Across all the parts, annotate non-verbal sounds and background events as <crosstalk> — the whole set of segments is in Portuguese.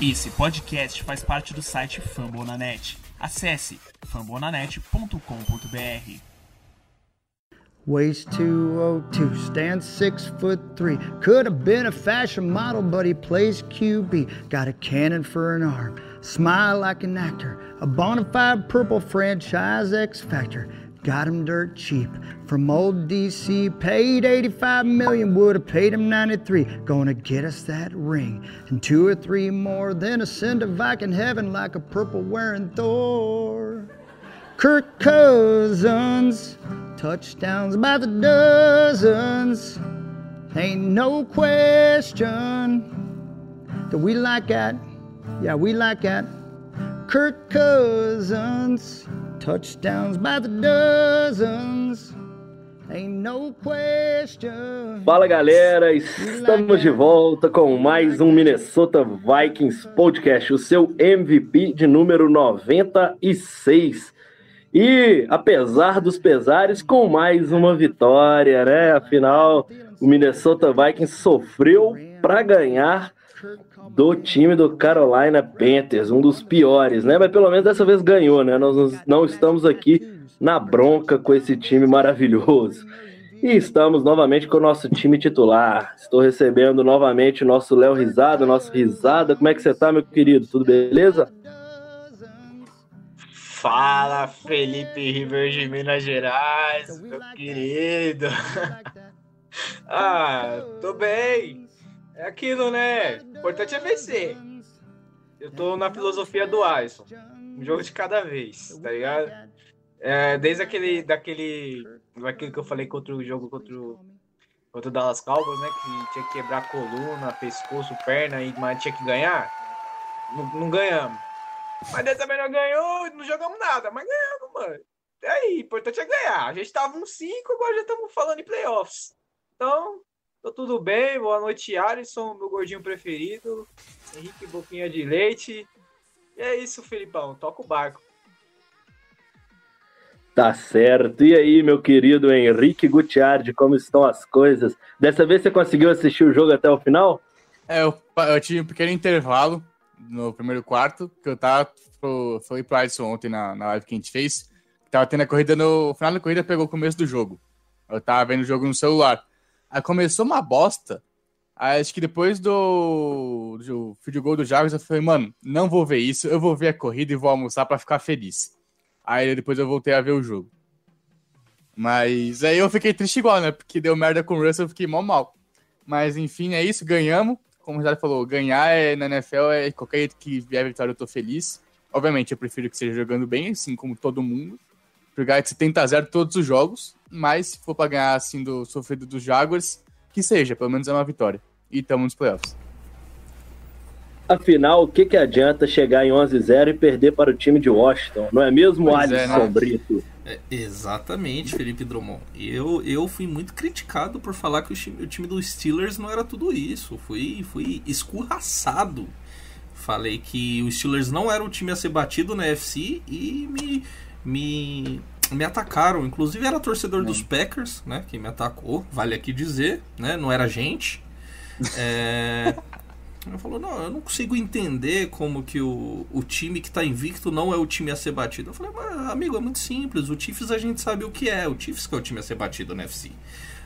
Esse podcast faz parte do site Fambonanet. Acesse fambonanet.com.br. Weighs 202, stands 6 foot 3. Could have been a fashion model, but he plays QB. Got a cannon for an arm, smile like an actor. A bona fide purple franchise X Factor. Got him dirt cheap from old DC. Paid 85 million, would have paid him 93. Gonna get us that ring and two or three more. Then ascend to Viking heaven like a purple wearing Thor. Kirk Cousins, touchdowns by the dozens. Ain't no question that we like that. Yeah, we like that. Kirk Cousins, touchdowns by the dozens. Ain't no question. Fala galera, estamos de volta com mais um Minnesota Vikings Podcast, o seu MVP de número 96. E apesar dos pesares, com mais uma vitória, né? Afinal, o Minnesota Vikings sofreu para ganhar do time do Carolina Panthers, um dos piores, né? Mas pelo menos dessa vez ganhou, né? Nós não estamos aqui na bronca com esse time maravilhoso. E estamos novamente com o nosso time titular. Estou recebendo novamente o nosso Léo Risada, nosso Risada. Como é que você tá, meu querido? Tudo beleza? Fala, Felipe River de Minas Gerais, meu querido. <laughs> ah, tô bem. É aquilo, né? O importante é vencer. Eu tô na filosofia do Alisson. Um jogo de cada vez, tá ligado? É, desde aquele, daquele, daquele que eu falei contra o jogo contra o, contra o Dallas Cowboys, né? Que tinha que quebrar coluna, pescoço, perna, e, mas tinha que ganhar. Não, não ganhamos. Mas dessa vez não ganhou, não jogamos nada, mas ganhamos, mano. E aí, o importante é ganhar. A gente tava uns 5, agora já estamos falando em playoffs. Então, tô tudo bem. Boa noite, Alisson, meu gordinho preferido. Henrique Boquinha de Leite. E é isso, Felipão. Toca o barco. Tá certo. E aí, meu querido Henrique Gutiardi, como estão as coisas? Dessa vez você conseguiu assistir o jogo até o final? É, eu, eu tive um pequeno intervalo no primeiro quarto, que eu tava. Pro, falei pro Alisson ontem na, na live que a gente fez. Tava tendo a corrida no. O final da corrida pegou o começo do jogo. Eu tava vendo o jogo no celular. Aí começou uma bosta. Aí acho que depois do, do field goal do Jaguars, eu falei, mano, não vou ver isso, eu vou ver a corrida e vou almoçar para ficar feliz. Aí depois eu voltei a ver o jogo. Mas aí eu fiquei triste igual, né? Porque deu merda com o Russell, eu fiquei mal mal. Mas enfim, é isso, ganhamos. Como o Ricardo falou, ganhar é, na NFL é qualquer que vier a vitória eu tô feliz. Obviamente, eu prefiro que seja jogando bem, assim como todo mundo. Jogar de 70 a 0 todos os jogos. Mas se for pra ganhar assim do sofrido dos Jaguars, que seja, pelo menos é uma vitória. E estamos nos playoffs. Afinal, o que, que adianta chegar em 11-0 e perder para o time de Washington? Não é mesmo, Pois é, Alisson né? Brito? É, exatamente, Felipe Drummond. Eu, eu fui muito criticado por falar que o time, o time dos Steelers não era tudo isso. Fui, fui escorraçado. Falei que os Steelers não era o time a ser batido na FC e me, me, me atacaram. Inclusive era torcedor dos Packers, né? Que me atacou, vale aqui dizer, né? Não era gente. É, <laughs> Ele falou, não, eu não consigo entender como que o, o time que tá invicto não é o time a ser batido. Eu falei, mas amigo, é muito simples. O Chiefs a gente sabe o que é. O Chiefs que é o time a ser batido na FC.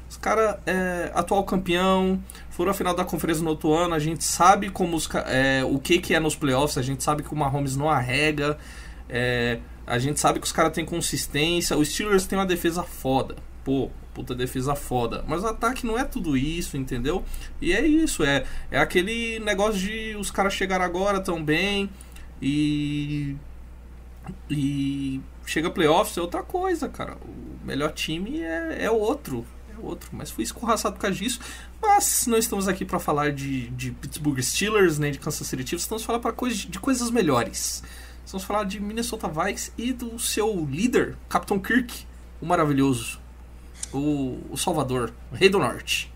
Os caras, é, atual campeão, foram à final da conferência no outro ano. A gente sabe como os, é, o que, que é nos playoffs. A gente sabe que o Mahomes não arrega. É, a gente sabe que os caras têm consistência. Os Steelers têm uma defesa foda. Pô, puta defesa foda. Mas o ataque não é tudo isso, entendeu? E é isso, é, é aquele negócio de os caras chegaram agora tão bem e. E chega playoffs é outra coisa, cara. O melhor time é, é outro. É outro. Mas fui escorraçado por causa disso. Mas não estamos aqui para falar de, de Pittsburgh Steelers nem de Kansas City Chiefs. Estamos falar para coisa, de coisas melhores. Vamos falar de Minnesota Vikings e do seu líder, Capitão Kirk, o maravilhoso, o, o Salvador, o Rei do Norte.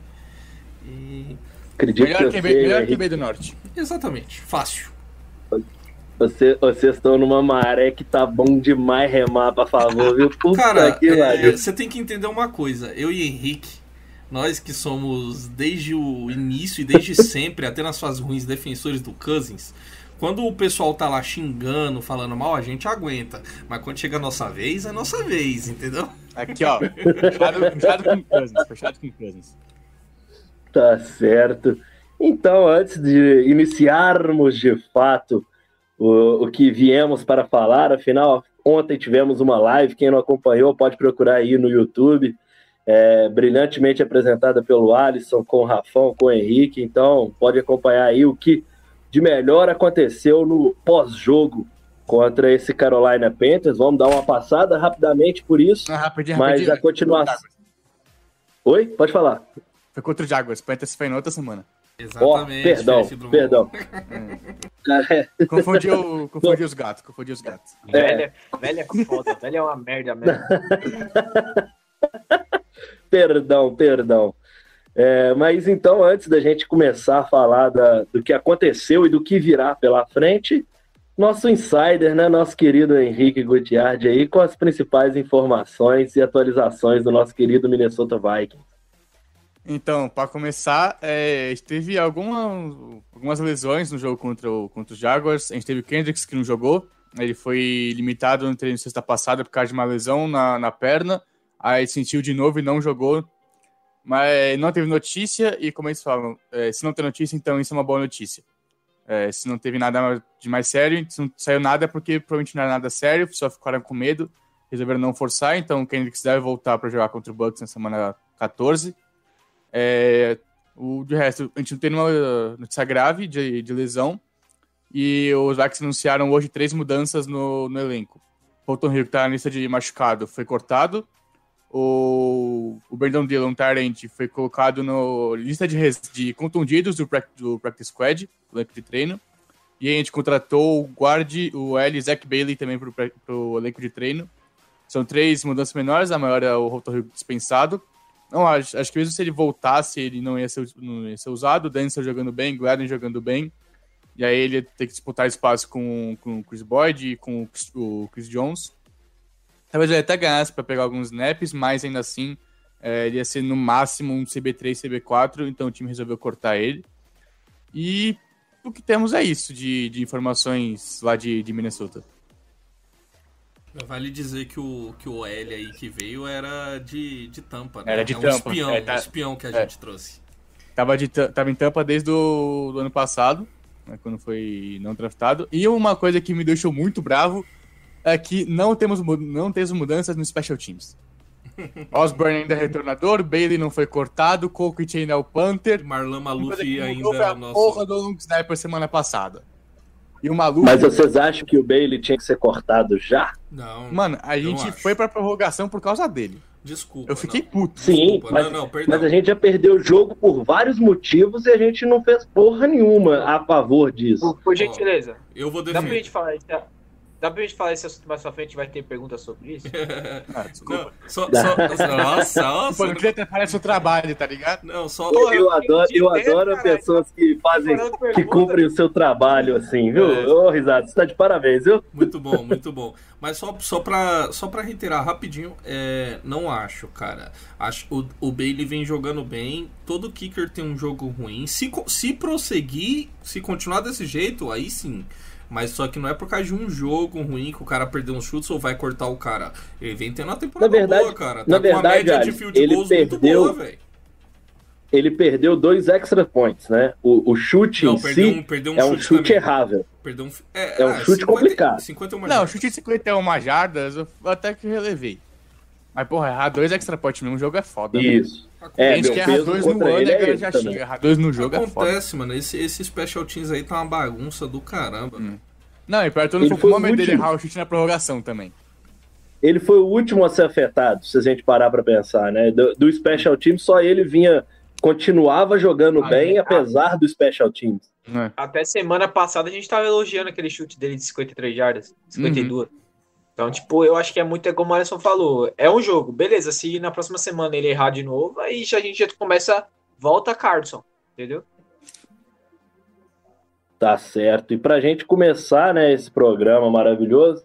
E- Acredito Melhor que que, você, melhor que veio do norte. exatamente, fácil. você- vocês estão numa maré que tá bom demais remar pra favor, viu? <laughs> Puta Cara, que é, você tem que entender uma coisa. Eu e Henrique, nós que somos desde o início e desde sempre, até nas fases ruins, defensores do Cousins, quando o pessoal tá lá xingando, falando mal, a gente aguenta. Mas quando chega a nossa vez, é a nossa vez, entendeu? Aqui, ó. Fechado, fechado com Cousins. Fechado com Cousins. Tá certo. Então, antes de iniciarmos de fato o, o que viemos para falar, afinal, ontem tivemos uma live. Quem não acompanhou pode procurar aí no YouTube. É, brilhantemente apresentada pelo Alisson, com o Rafão, com o Henrique. Então, pode acompanhar aí o que de melhor aconteceu no pós-jogo contra esse Carolina Panthers. Vamos dar uma passada rapidamente por isso. Ah, rapidinho, mas rapidinho. a continuação. Oi? Pode falar. Foi contra o Jaguars. Panthers foi na outra semana. Exatamente. perdão, Drummond. perdão. É, <laughs> Confundiu, confundiu os gatos. Confundiu os gatos. Velha, velha é foda, velha é uma merda mesmo. <laughs> perdão, perdão. É, mas então, antes da gente começar a falar da- do que aconteceu e do que virá pela frente, nosso insider, né, nosso querido Henrique Gutiardi aí, com as principais informações e atualizações do nosso querido Minnesota Vikings. Então, para começar, é, teve alguma, algumas lesões no jogo contra, o, contra os Jaguars. A gente teve o Kendricks que não jogou. Ele foi limitado no treino sexta passada por causa de uma lesão na, na perna. Aí sentiu de novo e não jogou. Mas não teve notícia, e como eles falam, é, se não tem notícia, então isso é uma boa notícia. É, se não teve nada de mais sério, se não saiu nada é porque provavelmente não era nada sério, só ficaram com medo, resolveram não forçar, então o Kendricks deve voltar para jogar contra o Bucks na semana 14. É, o de resto, a gente não tem nenhuma notícia grave de, de lesão. E os Vikings anunciaram hoje três mudanças no, no elenco. Fulton Hill, que está na lista de machucado, foi cortado. O, o Brandon Dillon, Tarent, foi colocado na lista de, de contundidos do, do Practice Squad, do elenco de treino. E a gente contratou o guard, o L. Zach Bailey também para o elenco de treino. São três mudanças menores, a maior é o Hill dispensado. Não, acho, acho que mesmo se ele voltasse, ele não ia ser, não ia ser usado. Denzel jogando bem, Gladden jogando bem. E aí ele ia ter que disputar espaço com, com o Chris Boyd e com o Chris Jones. Talvez ele até ganhasse para pegar alguns snaps, mas ainda assim é, ele ia ser no máximo um CB3, CB4, então o time resolveu cortar ele. E o que temos é isso de, de informações lá de, de Minnesota. Vale dizer que o, que o L aí que veio era de, de tampa, né? Era de é um Tampa, espião, é, tá- um espião que a é. gente trouxe. Tava, de, Ta- tava em Tampa desde o do ano passado, né, quando foi não draftado. E uma coisa que me deixou muito bravo é que não temos, não temos mudanças no Special Teams. <laughs> Osborne ainda é retornador, Bailey não foi cortado, Colquitt ainda é o Punter. Marlon Maluf que ainda é a o nosso. porra do Long Sniper semana passada. E o maluco. Mas vocês acham que o Bailey tinha que ser cortado já? Não, Mano, a eu gente acho. foi pra prorrogação por causa dele. desculpa. Eu fiquei não. puto. Sim, Desculpa, mas, não, não, mas a gente já perdeu o jogo por vários motivos e a gente não fez porra nenhuma a favor disso. Por, por gentileza, Eu vou dá pra defender. gente falar isso? Dá, dá pra gente falar esse assunto mais pra frente? Vai ter perguntas sobre isso? Ah, <laughs> desculpa. Não, só, só, nossa, <laughs> nossa. Pô, não atrapalhar seu trabalho, tá ligado? Não, só. Eu, eu adoro, eu Entendo, adoro caralho. pessoas que fazem, que cumprem o seu trabalho assim, viu? É. Ô, risado, você tá de parabéns, viu? Muito bom, muito bom. Mas só, só, pra, só pra reiterar rapidinho, é, não acho, cara. Acho o, o Bailey vem jogando bem. Todo kicker tem um jogo ruim. Se, se prosseguir, se continuar desse jeito, aí sim. Mas só que não é por causa de um jogo ruim que o cara perdeu um chute ou vai cortar o cara. Ele vem tendo uma temporada Na verdade- boa, cara. Tá na com verdade, uma média de field ele goals muito perdeu- boa, velho. Ele perdeu dois extra points, né? O, o chute Não, em perdeu si um, perdeu um é um chute, chute errável. Perdeu um, é, É um chute complicado. 51 Não, jardas. chute de 51 jardas, eu até que relevei. Mas, porra, errar dois extra point num jogo é foda. mano. Isso. É, Tem gente meu que erra dois no ano e a é galera já também. xinga. Errar dois no jogo é foda. Acontece, mano. Esse, esse special teams aí tá uma bagunça do caramba. Hum. Não, e pior, todo Ele mundo foi o momento dele errar o chute na prorrogação também. Ele foi o último a ser afetado, se a gente parar pra pensar, né? Do, do Special Teams, só ele vinha, continuava jogando Ah, bem, é. apesar do Special Teams. Né? Até semana passada a gente tava elogiando aquele chute dele de 53 jardas, 52. Então, tipo, eu acho que é muito é como o Alisson falou. É um jogo, beleza. Se na próxima semana ele errar de novo, aí a gente já começa. Volta Carlson, entendeu? Tá certo. E pra gente começar, né, esse programa maravilhoso,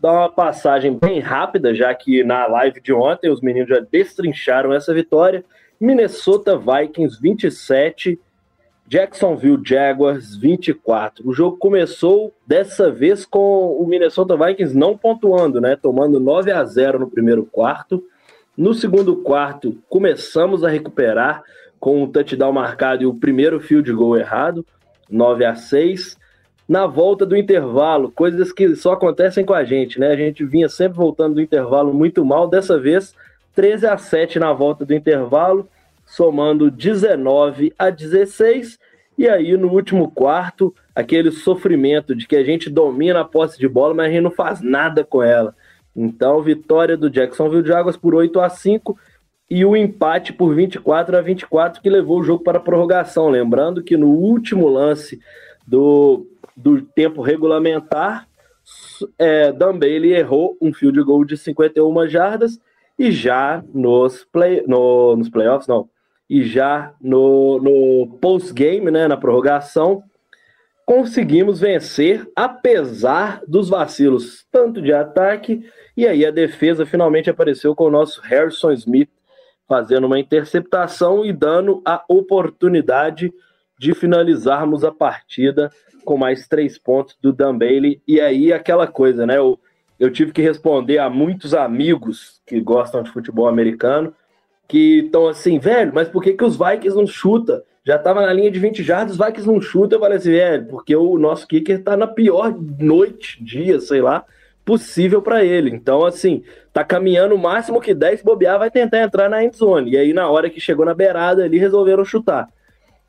dar uma passagem bem rápida, já que na live de ontem os meninos já destrincharam essa vitória. Minnesota Vikings 27, Jacksonville Jaguars 24. O jogo começou dessa vez com o Minnesota Vikings não pontuando, né? Tomando 9 a 0 no primeiro quarto. No segundo quarto, começamos a recuperar com o touchdown marcado e o primeiro field goal errado, 9 a 6. Na volta do intervalo, coisas que só acontecem com a gente, né? A gente vinha sempre voltando do intervalo muito mal, dessa vez 13 a 7 na volta do intervalo somando 19 a 16. E aí, no último quarto, aquele sofrimento de que a gente domina a posse de bola, mas a gente não faz nada com ela. Então, vitória do Jacksonville Jaguars por 8 a 5 e o empate por 24 a 24 que levou o jogo para a prorrogação. Lembrando que no último lance do, do tempo regulamentar, é, Dan Bailey errou um field goal de 51 jardas e já nos, play, no, nos playoffs, não, e já no, no post-game, né, na prorrogação, conseguimos vencer, apesar dos vacilos tanto de ataque, e aí a defesa finalmente apareceu com o nosso Harrison Smith fazendo uma interceptação e dando a oportunidade de finalizarmos a partida com mais três pontos do Dan Bailey. E aí aquela coisa, né? Eu, eu tive que responder a muitos amigos que gostam de futebol americano que estão assim, velho, mas por que, que os Vikings não chuta? Já tava na linha de 20 jardas, os Vikings não chuta. Eu falei assim, velho, porque o nosso kicker tá na pior noite, dia, sei lá, possível para ele. Então, assim, tá caminhando o máximo que 10 bobear, vai tentar entrar na endzone. E aí, na hora que chegou na beirada ali, resolveram chutar.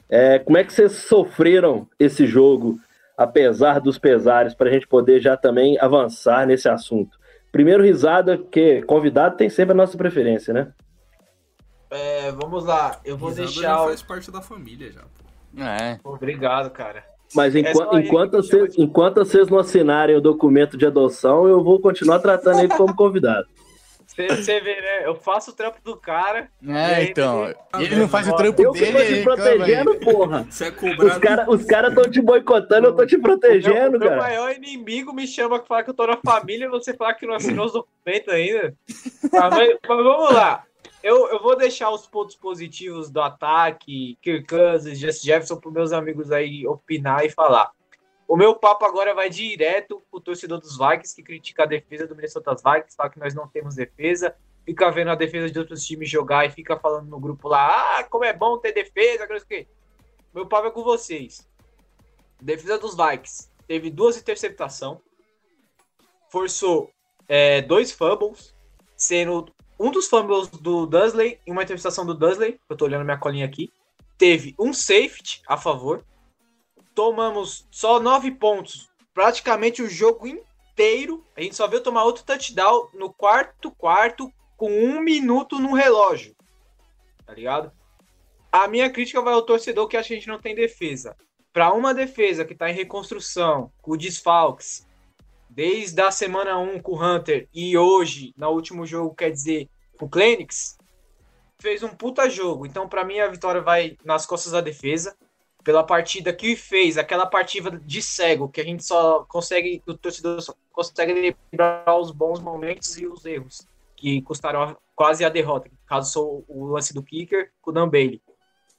É, como é que vocês sofreram esse jogo, apesar dos pesares, para a gente poder já também avançar nesse assunto? Primeiro, risada, porque convidado tem sempre a nossa preferência, né? É, vamos lá, eu vou Risada deixar. Já faz parte da família já, pô. É. Obrigado, cara. Mas enquanto, enquanto, vocês, de... enquanto vocês não assinarem o documento de adoção, eu vou continuar tratando ele como convidado. Você vê, né? Eu faço o trampo do cara. É, então. Ele, ele não faz o trampo eu dele. Eu tô te protegendo, porra. Você é cobrado. Os caras os cara estão te boicotando, eu tô te protegendo, o meu, cara. O meu maior inimigo me chama que fala que eu tô na família e você fala que não assinou os documentos ainda. mas, mas vamos lá. Eu, eu vou deixar os pontos positivos do ataque, Kirk Cousins, Jesse Jefferson, para meus amigos aí opinar e falar. O meu papo agora vai direto pro torcedor dos Vikings, que critica a defesa do Minnesota Vikings, fala que nós não temos defesa, fica vendo a defesa de outros times jogar e fica falando no grupo lá, ah, como é bom ter defesa, que que. Meu papo é com vocês. Defesa dos Vikings teve duas interceptações, forçou é, dois fumbles, sendo um dos fumbles do Dudley e uma interceptação do Dudley, eu tô olhando minha colinha aqui, teve um safety a favor. Tomamos só nove pontos, praticamente o jogo inteiro. A gente só viu tomar outro touchdown no quarto quarto com um minuto no relógio. Tá ligado? A minha crítica vai ao torcedor que acha que a gente não tem defesa. Para uma defesa que tá em reconstrução, com desfalques, desde a semana 1 com o Hunter e hoje, no último jogo, quer dizer, com o Clenix, fez um puta jogo. Então, para mim, a vitória vai nas costas da defesa. Pela partida que fez, aquela partida de cego, que a gente só consegue, o torcedor só consegue lembrar os bons momentos e os erros, que custaram quase a derrota. Caso sou o lance do kicker com o Dan Bailey.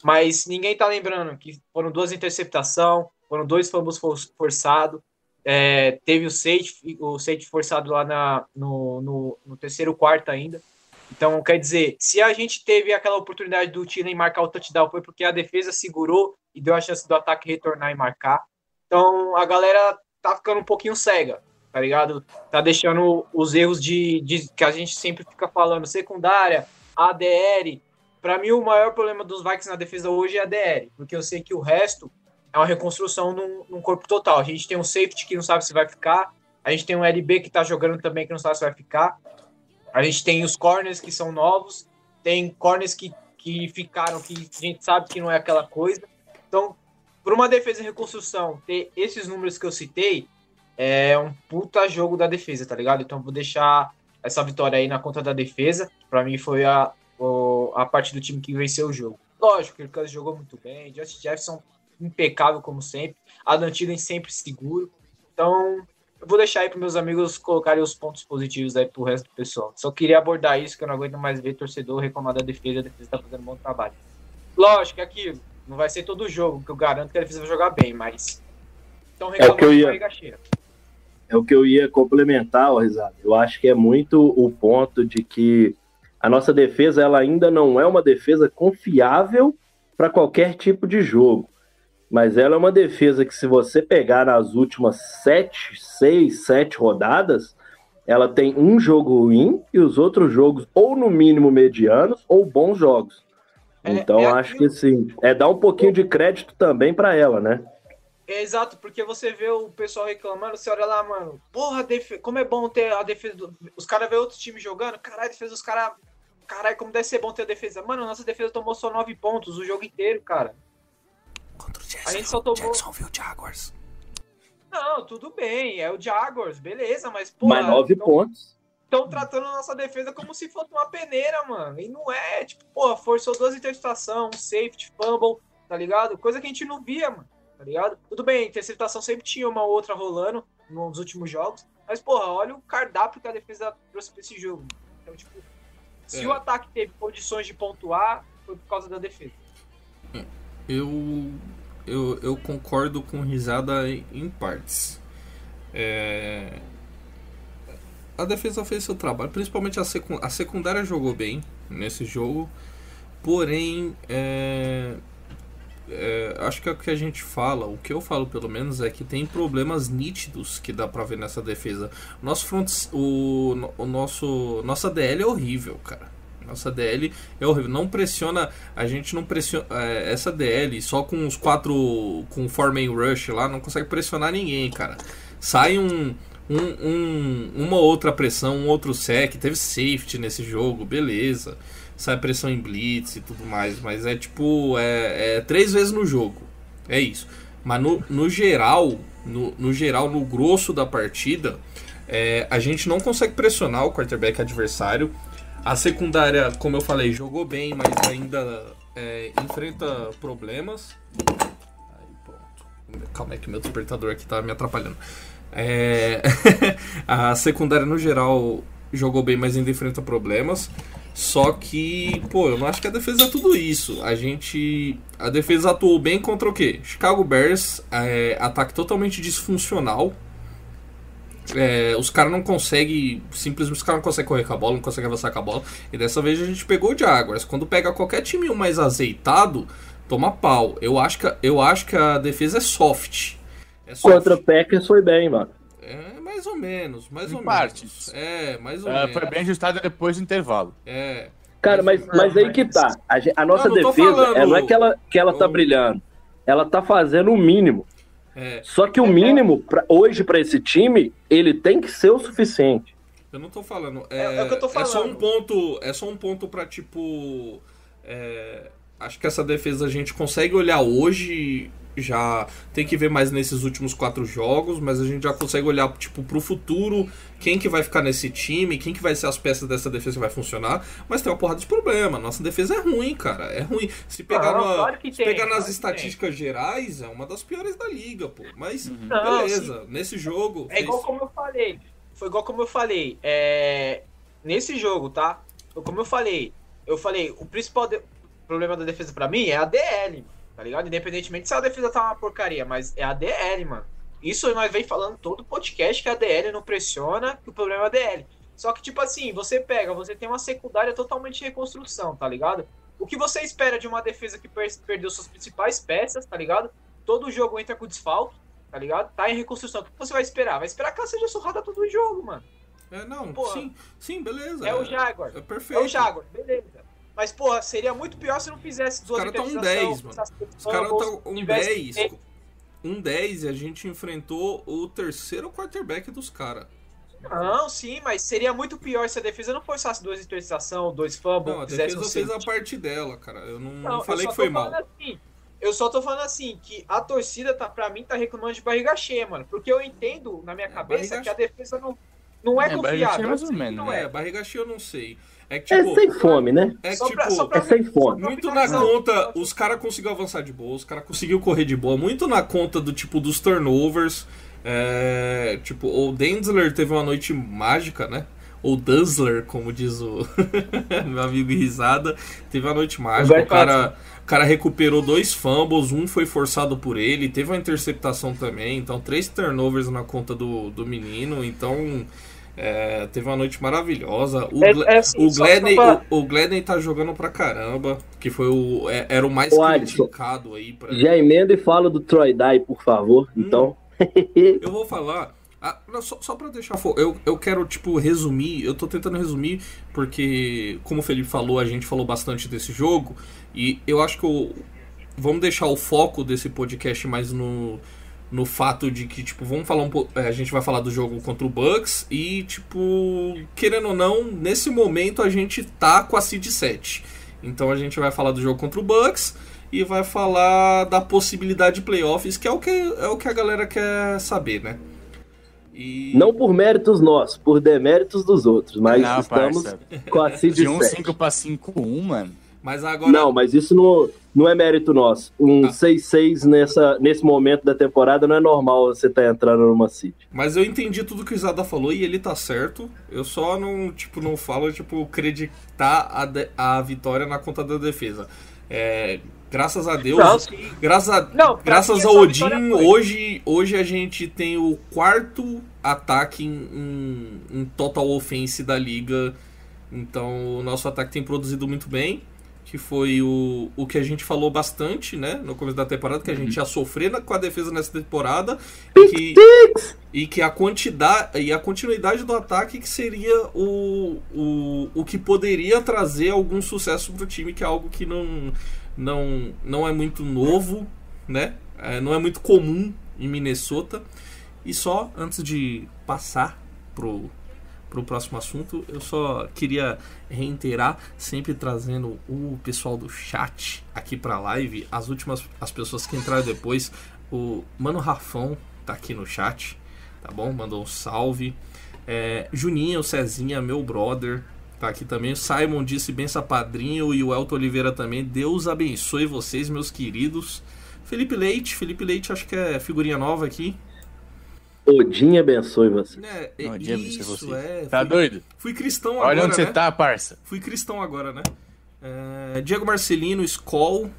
Mas ninguém tá lembrando que foram duas interceptações, foram dois fumbles forçados, é, teve o safety, o safety forçado lá na, no, no, no, terceiro quarto ainda. Então, quer dizer, se a gente teve aquela oportunidade do Tillen marcar o touchdown, foi porque a defesa segurou e deu a chance do ataque retornar e marcar. Então, a galera tá ficando um pouquinho cega, tá ligado? Tá deixando os erros de, de que a gente sempre fica falando, secundária, ADR. Para mim, o maior problema dos Vikings na defesa hoje é a ADR, porque eu sei que o resto é uma reconstrução num, num, corpo total. A gente tem um safety que não sabe se vai ficar, a gente tem um LB que tá jogando também que não sabe se vai ficar. A gente tem os corners que são novos, tem corners que, que ficaram, que a gente sabe que não é aquela coisa. Então, por uma defesa em reconstrução, ter esses números que eu citei, é um puta jogo da defesa, tá ligado? Então, vou deixar essa vitória aí na conta da defesa. Para mim, foi a, a parte do time que venceu o jogo. Lógico o Kansas jogou muito bem, Justin Jefferson impecável como sempre, Adam Thielen sempre seguro. Então, eu vou deixar aí para meus amigos colocarem os pontos positivos aí pro resto do pessoal. Só queria abordar isso, que eu não aguento mais ver torcedor reclamar da defesa, a defesa tá fazendo um bom trabalho. Lógico que aqui, Não vai ser todo jogo, que eu garanto que a defesa vai jogar bem, mas. Então É o que eu ia-. É o que eu ia complementar, ó, Risado. Eu acho que é muito o ponto de que a nossa defesa ela ainda não é uma defesa confiável para qualquer tipo de jogo. Mas ela é uma defesa que, se você pegar nas últimas sete, seis, sete rodadas, ela tem um jogo ruim e os outros jogos, ou no mínimo medianos, ou bons jogos. É- Então, é acho que aquilo- sim. É dar um pouquinho de crédito também para ela, né? É exato, porque você vê o pessoal reclamando, você olha lá, mano, porra, defe- como é bom ter a defesa. Do... Os caras vê outros times jogando, caralho, a defesa dos caras. Caralho, como deve ser bom ter a defesa. Mano, nossa defesa tomou só nove pontos o jogo inteiro, cara. Contra o A gente só tomou- Jacksonville Jaguars. Não, tudo bem, é o Jaguars, beleza, mas porra. Mais nove então- pontos. estão tratando a nossa defesa como se fosse uma peneira, mano. E não é, tipo, porra, forçou duas interceptações, um safety, fumble, tá ligado? Coisa que a gente não via, mano, tá ligado? Tudo bem, interceptação sempre tinha uma outra rolando nos últimos jogos, mas, porra, olha o cardápio que a defesa trouxe pra esse jogo. Então, tipo, se É. o ataque teve condições de pontuar, foi por causa da defesa. Eu, eu, eu concordo com risada em, partes. É, a defesa fez seu trabalho, principalmente a, secu- a secundária jogou bem nesse jogo. Porém, é, é, acho que é o que a gente fala, o que eu falo pelo menos, é que tem problemas nítidos que dá pra ver nessa defesa. Nosso front, o, o nosso, nossa DL é horrível, cara. Nossa DL é horrível. Não pressiona. A gente não pressiona. é, essa DL só com os quatro. Com o four-man rush lá, não consegue pressionar ninguém, cara. Sai um. um- um- uma outra pressão, um outro sec. Teve safety nesse jogo, beleza. Sai pressão em blitz e tudo mais. Mas é tipo. É, é três vezes no jogo. É isso. Mas no, no geral, no, no geral, no grosso da partida, é, a gente não consegue pressionar o quarterback adversário. A secundária, como eu falei, jogou bem, mas ainda é, enfrenta problemas. Aí, pronto. Calma aí que meu despertador aqui tá me atrapalhando. É, <laughs> a secundária, no geral, jogou bem, mas ainda enfrenta problemas. Só que, pô, eu não acho que a defesa é tudo isso. A gente. A defesa atuou bem contra o quê? Chicago Bears, é, ataque totalmente disfuncional. É, os caras não conseguem. Simplesmente os caras não conseguem correr com a bola, não conseguem avançar com a bola. E dessa vez a gente pegou o Jaguars. Quando pega qualquer time mais azeitado, toma pau. Eu acho que, eu acho que a defesa é soft. É soft. Contra Packers foi bem, mano. É mais ou menos, mais Em ou partes. menos. É, mais ou É, menos. foi bem ajustada depois do intervalo. É. Cara, mas, mas aí que tá. A, a nossa Não, não defesa, falando- é, não é que ela, que ela tá Eu- brilhando. Ela tá fazendo o mínimo. É, Só que o mínimo, pra, hoje, pra esse time, ele tem que ser o suficiente. eu não tô falando. É, É- é o que eu tô é só um falando. ponto. É só um ponto pra tipo. é, acho que essa defesa a gente consegue olhar hoje. Já tem que ver mais nesses últimos quatro jogos, mas a gente já consegue olhar tipo pro futuro, quem que vai ficar nesse time, quem que vai ser as peças dessa defesa que vai funcionar. Mas tem uma porrada de problema. Nossa defesa é ruim, cara. É ruim. Se pegar, Não, na- claro que se tem, pegar claro nas que estatísticas gerais, é uma das piores da liga, pô. Mas Não, beleza, nesse jogo. É igual fez- como eu falei. Foi igual como eu falei. É... Nesse jogo, tá? Como eu falei, eu falei, o principal de- problema da defesa pra mim é a DL, mano, tá ligado? Independentemente se a defesa tá uma porcaria, mas é a DL, mano. Isso nós vem falando todo podcast que a DL não pressiona, que o problema é a DL. Só que, tipo assim, você pega, você tem uma secundária totalmente em reconstrução, tá ligado? O que você espera de uma defesa que per- perdeu suas principais peças, tá ligado? Todo jogo entra com desfalque, tá ligado? Tá em reconstrução. O que você vai esperar? Vai esperar que ela seja surrada todo jogo, mano. É, não, Porra. sim, sim, beleza. É o Jaguar. É É perfeito. o Jaguar, beleza. Mas, porra, seria muito pior se não fizesse duas caras tão um interceptações, 10, mano. Os caras estão um tivesse 10. feito- Um 10 e a gente enfrentou o terceiro quarterback dos caras. Não, sim, mas seria muito pior se a defesa não forçasse duas interceptações, dois fumbles, Não, a defesa um fez a parte dela, cara. Eu não, não eu falei só que foi mal. Assim, eu só tô falando assim, que a torcida, tá, pra mim, tá reclamando de barriga cheia, mano. Porque eu entendo, na minha cabeça, barriga que a defesa não, não é, É, barriga confiável. cheia mais ou Eu menos, não É, é. barriga cheia eu não sei. É que, É tipo, sem fome, né? é Só tipo, pra- É sem fome. muito na conta, os caras conseguiram avançar de boa, os caras conseguiram correr de boa, muito na conta do tipo dos turnovers. É, tipo, o Denzler teve uma noite mágica, né? ou Dazzler, como diz o <laughs> meu amigo Risada. Teve a noite mágica, o cara, o cara recuperou dois fumbles, um foi forçado por ele, teve uma interceptação também, então três turnovers na conta do, do menino, então é, teve uma noite maravilhosa. O, É- Gle- é assim, o, só pra- o, o Gladney tá jogando pra caramba, que foi o, é- era o mais Alisson, criticado aí. Pra... Já emenda e fala do Troy Dye, por favor. Hum. Então. <laughs> Eu vou falar. ah, não, só, só pra deixar. fo- Eu, eu quero, tipo, resumir. Eu tô tentando resumir, porque, como o Felipe falou, a gente falou bastante desse jogo. E eu acho que o. Vamos deixar o foco desse podcast mais no. No fato de que, tipo, vamos falar um pouco. A gente vai falar do jogo contra o Bucks. E, tipo, querendo ou não, nesse momento a gente tá com a Seed 7. Então a gente vai falar do jogo contra o Bucks e vai falar da possibilidade de playoffs, que é o que, é o que a galera quer saber, né? E... Não por méritos nossos, por deméritos dos outros, mas Não, estamos parça. com a Seed De um 7. 5 pra 5-1, mano. Mas agora. Não, mas isso não, não é mérito nosso. Um Ah. 6-6 nessa, nesse momento da temporada não é normal você estar entrando numa Seed. Mas eu entendi tudo que o Isada falou e ele tá certo. Eu só não, tipo, não falo, tipo, acreditar a, de- a vitória na conta da defesa. É, graças a Deus. Não. Graças, a, Não, graças essa Odin, hoje, hoje a gente tem o quarto ataque em, em, em total offense da liga. Então o nosso ataque tem produzido muito bem. Que foi o, o que a gente falou bastante, né? No começo da temporada, que a gente ia sofrer com a defesa nessa temporada. E que, e que a quantidade e a continuidade do ataque que seria o, o, o que poderia trazer algum sucesso pro time, que é algo que não, não, não é muito novo, né? É, não é muito comum em Minnesota. E só antes de passar pro, pro próximo assunto, eu só queria reiterar, sempre trazendo o pessoal do chat aqui pra live, as últimas as pessoas que entraram depois, o Mano Rafão tá aqui no chat, tá bom? Mandou um salve. É, Juninho, Cezinha, meu brother, tá aqui também. O Simon disse benção padrinho e o Elton Oliveira também. Deus abençoe vocês, meus queridos. Felipe Leite, Felipe Leite, acho que é figurinha nova aqui. Odin abençoe você. É, é, Bom dia, você, isso, você. é. Tá fui, doido? fui cristão Olha agora, onde você né? tá, parça. Fui cristão agora, né? É, Diego Marcelino, Skoll.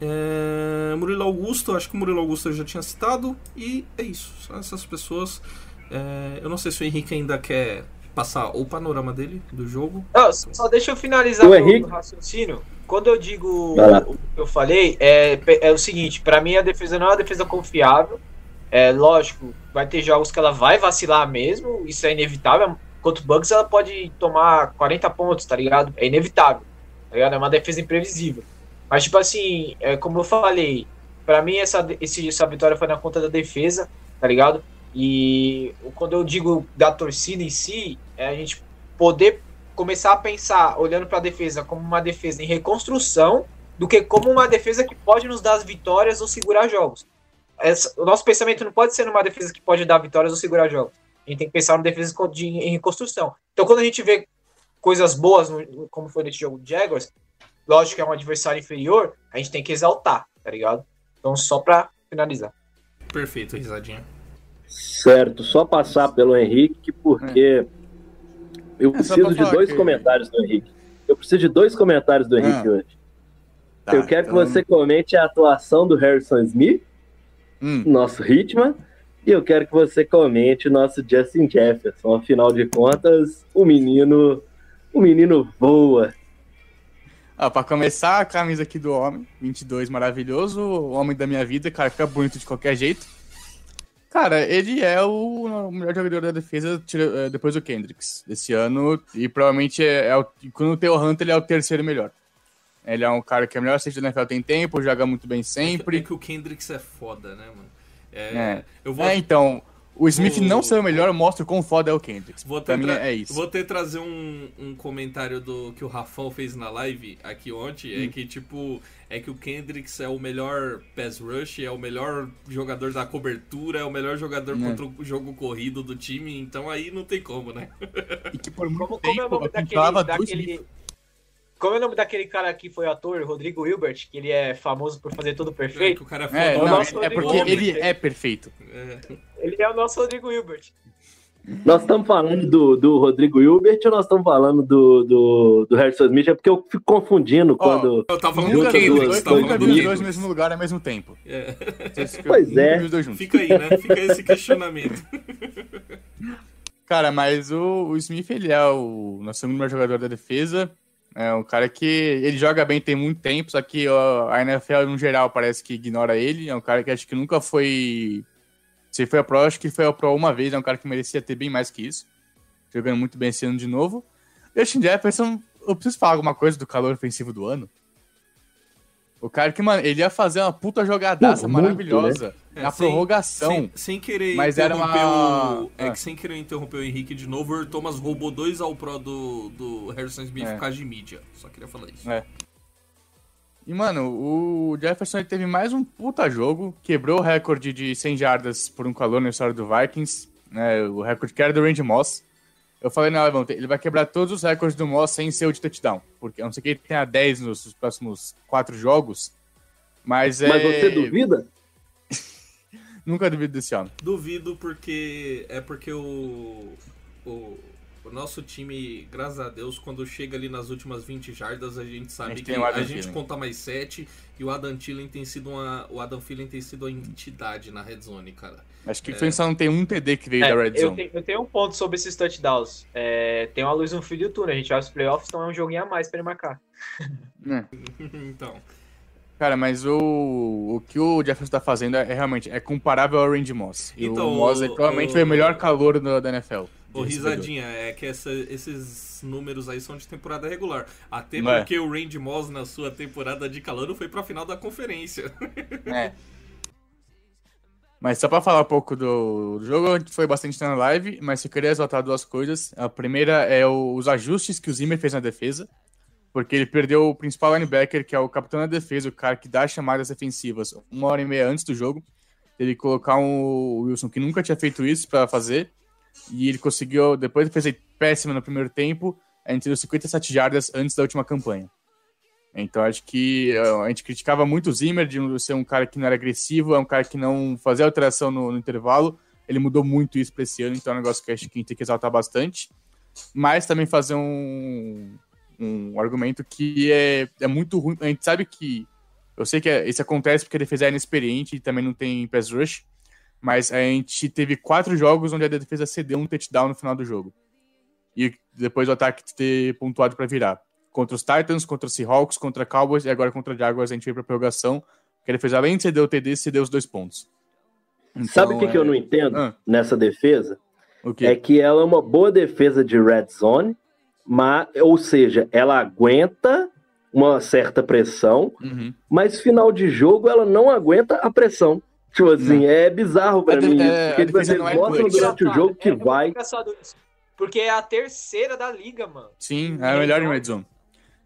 É, Murilo Augusto, acho que o Murilo Augusto eu já tinha citado. E é isso. São essas pessoas. É, eu não sei se o Henrique ainda quer passar o panorama dele do jogo. Não, só deixa eu finalizar O o Henrique- raciocínio. Quando eu digo o que eu falei, é, é o seguinte: pra mim a defesa não é uma defesa confiável. É lógico, vai ter jogos que ela vai vacilar mesmo, isso é inevitável. Contra o Bucks ela pode tomar 40 pontos, tá ligado? É inevitável. Tá ligado? É uma defesa imprevisível. Mas, tipo assim, é, como eu falei, pra mim essa, esse, essa vitória foi na conta da defesa, tá ligado? E quando eu digo da torcida em si, é a gente poder começar a pensar, olhando para a defesa, como uma defesa em reconstrução, do que como uma defesa que pode nos dar as vitórias ou segurar jogos. Essa- o nosso pensamento não pode ser numa defesa que pode dar vitórias ou segurar jogos. A gente tem que pensar numa defesa de- em reconstrução. Então, quando a gente vê coisas boas, no- como foi nesse jogo de Jaguars, lógico que é um adversário inferior, a gente tem que exaltar, tá ligado? Então, só para finalizar. Perfeito, risadinha. Certo, só passar pelo Henrique, porque eu É, preciso pra de dois que- comentários do Henrique. Eu preciso de dois comentários do Henrique Ah, hoje. Tá, eu quero então- que você comente a atuação do Harrison Smith, Hum, nosso Hitman, e eu quero que você comente o nosso Justin Jefferson. Afinal de contas, o menino, o menino voa. Ó, pra começar, a camisa aqui do homem, 22, maravilhoso, o homem da minha vida, cara, fica bonito de qualquer jeito. Cara, ele é o melhor jogador da defesa eh, depois do Kendricks desse ano, e provavelmente é, é o, quando tem o Hunter, ele é o terceiro melhor. Ele é um cara que é o melhor safety da NFL tem tempo, joga muito bem É sempre. que o Kendricks é foda, né, mano? É, É. Eu vou, É, então, o Smith O- não ser o melhor mostra o quão foda é o Kendricks. Vou Pra ter, mim tra- é isso. vou ter trazer um, um comentário do que o Rafão fez na live aqui ontem. Hum. É que, tipo, é que o Kendricks é o melhor pass rush, é o melhor jogador da cobertura, é o melhor jogador É. contra o jogo corrido do time. Então aí não tem como, né? E que por muito Como, como é o tempo nome daquele- Como é o nome daquele cara que foi ator, Rodrigo Hilbert, que ele é famoso por fazer tudo É, que perfeito? o cara é foda. É, o não, nosso é porque Gomes, ele é perfeito. É. Ele é o nosso Rodrigo Hilbert. Nós estamos falando do, do Rodrigo Hilbert ou nós estamos falando do, do, do Harrison Smith? É porque eu fico confundindo quando. Eu tava falando Nunca do vi os Kendrick, dois, tava falando do dois no mesmo lugar ao mesmo tempo. É. Pois é. Fica aí, né? Fica esse questionamento. Cara, mas o, o Smith, ele é o nosso melhor jogador da defesa. É um cara que ele joga bem tem muito tempo, só que a NFL, no geral, parece que ignora ele. É um cara que acho que nunca foi. Se foi a Pro, acho que foi a Pro uma vez. É um cara que merecia ter bem mais que isso. Jogando muito bem esse ano de novo. Justin Jefferson, eu preciso falar alguma coisa do calor ofensivo do ano. O cara que, mano, ele ia fazer uma puta jogadaça Pô, muito, maravilhosa É, na sem- prorrogação. Sem, sem querer Mas era interromper uma- o. É Ah. que sem querer interromper o Henrique de novo, o Thomas roubou dois ao pro do, do Harrison Smith É. por causa de mídia. Só queria falar isso. É. E, mano, o Jefferson teve mais um puta jogo, quebrou o recorde de 100 jardas por um calor na história do Vikings, né, o recorde que era do Randy Moss. Eu falei, não, Evão, ele vai quebrar todos os recordes do Moss sem ser o de touchdown, porque a não ser que ele tenha 10 nos próximos quatro jogos, mas é... Mas você duvida? <laughs> Nunca duvido desse homem. Duvido porque. É porque o. O, o nosso time, graças a Deus, quando chega ali nas últimas 20 jardas, a gente sabe A gente que tem o Adam a gente conta mais 7 e o Adam Thielen tem sido uma. O Adam Thielen tem sido a entidade na red zone, cara. Acho que é. só não tem um TD que veio É, da Red eu, Zone. tenho, eu tenho um ponto sobre esses touchdowns. É, tem uma luz no fio do túnel. A gente vai aos playoffs, então é um joguinho a mais pra ele marcar. <laughs> então. Cara, mas o, o que o Jefferson tá fazendo é, é realmente é comparável ao Randy Moss. E Então, o Moss é, provavelmente o- foi o melhor calor da, da NFL. Ô, risadinha, é que essa- esses números aí são de temporada regular. Até Não é? porque o Randy Moss, na sua temporada de calor, foi pra final da conferência. <laughs> É. Mas só pra falar um pouco do, jogo, a gente foi bastante na live, mas eu queria exaltar duas coisas. A primeira é o- os ajustes que o Zimmer fez na defesa, porque ele perdeu o principal linebacker, que é o capitão da defesa, o cara que dá as chamadas defensivas, uma hora e meia antes do jogo. Ele colocar um Wilson que nunca tinha feito isso pra fazer, e ele conseguiu, depois ele fez aí péssimo no primeiro tempo, a gente deu 57 jardas antes da última campanha. Então acho que eh, a gente criticava muito o Zimmer de ser um cara que não era agressivo, é um cara que não fazia alteração no, no intervalo. Ele mudou muito isso para esse ano, então é um negócio que acho que a gente tem que exaltar bastante. Mas também fazer um, um argumento que é, é muito ruim. A gente sabe que. Eu sei que é- isso acontece porque a defesa é inexperiente e também não tem pass rush. Mas a gente teve quatro jogos onde a defesa cedeu um touchdown no final do jogo. E depois o ataque ter pontuado para virar contra os Titans, contra os Seahawks, contra Cowboys e agora contra Jaguars a gente veio pra prorrogação, que ele fez além de ceder o TD, cedeu os dois pontos. Então, Sabe o que, que eu é- não entendo Ah. nessa defesa? O? É que ela é uma boa defesa de red zone, mas, ou seja, ela aguenta uma certa pressão, Uhum. mas final de jogo ela não aguenta a pressão. Tipo assim, é bizarro pra de- mim. é, isso, a porque tipo, eles não é mostram durante o jogo que É vai. Porque é a terceira da liga, mano. Sim, é a melhor em red zone.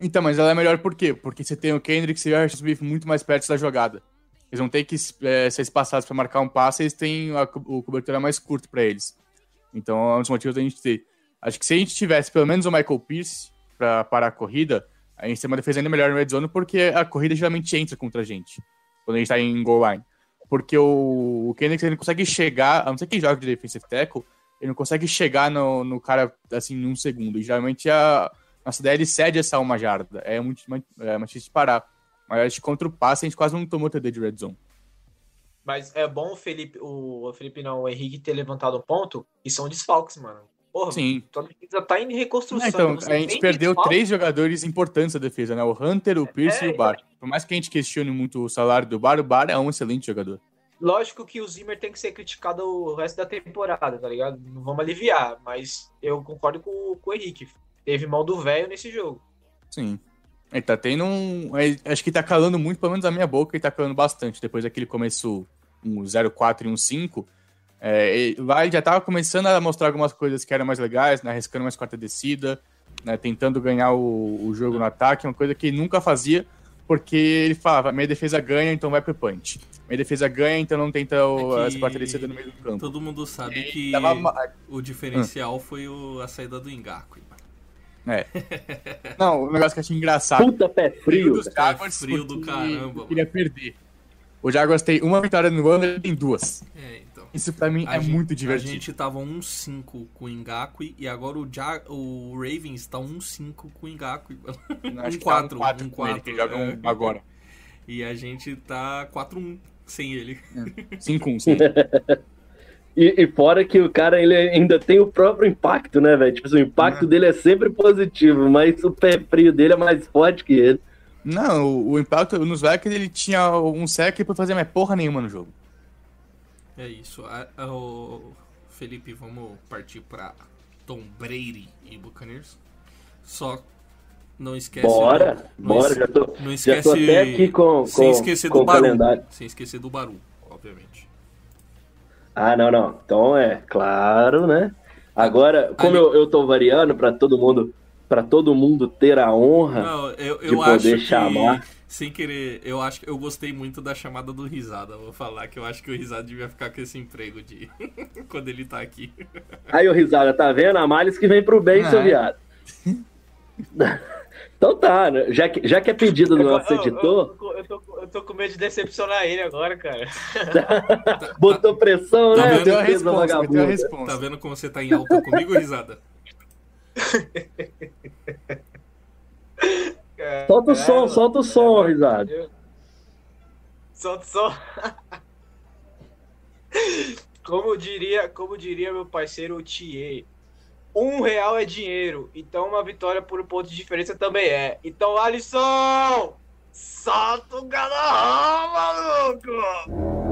Então, mas ela é melhor por quê? Porque você tem o Kendrick e o Harrison Smith muito mais perto da jogada. Eles vão ter que é, ser espaçados para marcar um passe, eles têm a, o cobertura mais curto para eles. Então, é um dos motivos da gente ter. Acho que se a gente tivesse pelo menos o Michael Pierce para parar a corrida, a gente tem uma defesa ainda melhor no red zone, porque a corrida geralmente entra contra a gente, quando a gente tá em goal line. Porque o, o Kendrick ele não consegue chegar, a não ser que jogue de defensive tackle, ele não consegue chegar no, no cara assim em um segundo. E geralmente a nossa DL cede essa uma jarda. É muito é mais difícil de parar. Mas acho que contra o passe a gente quase não tomou TD de red zone. Mas é bom o Felipe, o, o Felipe não, o Henrique ter levantado um ponto e são desfalques, mano. Porra, Sim. tua defesa tá em reconstrução. Não, então, a gente perdeu desfalque? três jogadores importantes da defesa, né? O Hunter, o Pierce É, e o Bar. Por mais que a gente questione muito o salário do Bar, o Bar é um excelente jogador. Lógico que o Zimmer tem que ser criticado o resto da temporada, tá ligado? Não vamos aliviar, mas eu concordo com, com o Henrique. Teve mão do velho nesse jogo. Sim. Ele tá tendo um. é, Acho que tá calando muito, pelo menos a minha boca, ele tá calando bastante. Depois daquele começo um 0-4 e um 5. É, lá ele já tava começando a mostrar algumas coisas que eram mais legais, né? Arriscando mais quarta descida, né? Tentando ganhar o, o jogo no ataque, uma coisa que ele nunca fazia, porque ele falava, minha defesa ganha, então vai pro punch. Minha defesa ganha, então não tenta o, É essa quarta descida no meio do campo. Todo mundo sabe Ele que o diferencial foi o- a saída do Engaku. É. <laughs> Não, o negócio que eu achei engraçado. Puta pé frio. dos. Jaguars frio do caramba, queria perder. O Jaguars tem uma vitória no ano, ele tem duas. É. Isso pra mim A é gente- muito A divertido. gente tava 1-5 com o Ngakwe e agora o, ja o Ravens tá 1-5 com o <laughs> um que tá quatro, quatro um é. agora. E a gente tá 4-1 sem ele. <laughs> 5-1, sim. <laughs> E, e fora que o cara ele ainda tem o próprio impacto, né, velho? Tipo, assim, o impacto dele é sempre positivo, mas o pé frio dele é mais forte que ele. Não, o, o impacto nos Vikings ele tinha um sec pra fazer mais porra nenhuma no jogo. É isso. A- a- o Felipe, vamos partir pra Tom Brady e Buccaneers. Só não esquece. Bora, não bora, es- já tô, Não já esquece. tô até aqui com, sem com, esquecer com do o Baru. calendário. Sem esquecer do Baru, obviamente. Ah, não, não. Então é claro, né? Agora, como Ali- eu, eu tô variando pra todo mundo, para todo mundo ter a honra Não, eu, de eu poder acho que, chamar. Sem querer, eu acho que eu gostei muito da chamada do Risada. Vou falar que eu acho que o Risada devia ficar com esse emprego de <laughs> quando ele tá aqui. Aí, ô risada, tá vendo? A males que vem pro bem, Ah, seu é. viado. <laughs> então tá, né? Já que, já que é pedido do nosso Eu- editor, Eu, eu tô, eu tô com medo de decepcionar ele agora, cara. <laughs> botou pressão, Tá né? vendo? A resposta, a resposta. Tá vendo como você tá em alta comigo, Risada? Solta o som, Caralho, solta o som, risada. eu- Solta o som. <laughs> Como diria, como diria meu parceiro Thier, um real é dinheiro, então uma vitória por um ponto de diferença também é. Então, Alisson, solta o galarrão, maluco!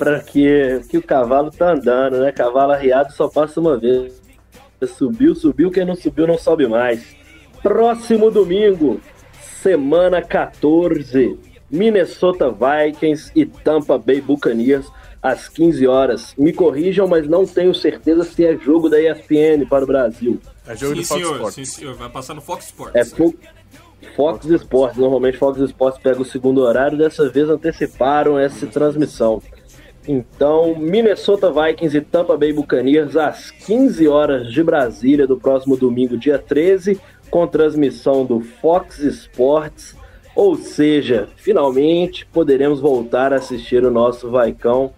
Pra que, que o cavalo tá andando, né? Cavalo arriado só passa uma vez. Subiu, subiu, quem não subiu não sobe mais. Próximo domingo, semana 14, Minnesota Vikings e Tampa Bay Buccaneers às 15 horas. Me corrijam, mas não tenho certeza se é jogo da ESPN para o Brasil. É jogo sim, do Fox senhor, Sports. sim, senhor. Vai passar no Fox Sports. É Fo- Fox Sports. Normalmente Fox Sports pega o segundo horário, dessa vez anteciparam essa transmissão. Então, Minnesota Vikings e Tampa Bay Buccaneers às 15 horas de Brasília do próximo domingo, dia 13, com transmissão do Fox Sports. Ou seja, finalmente poderemos voltar a assistir o nosso Vaicão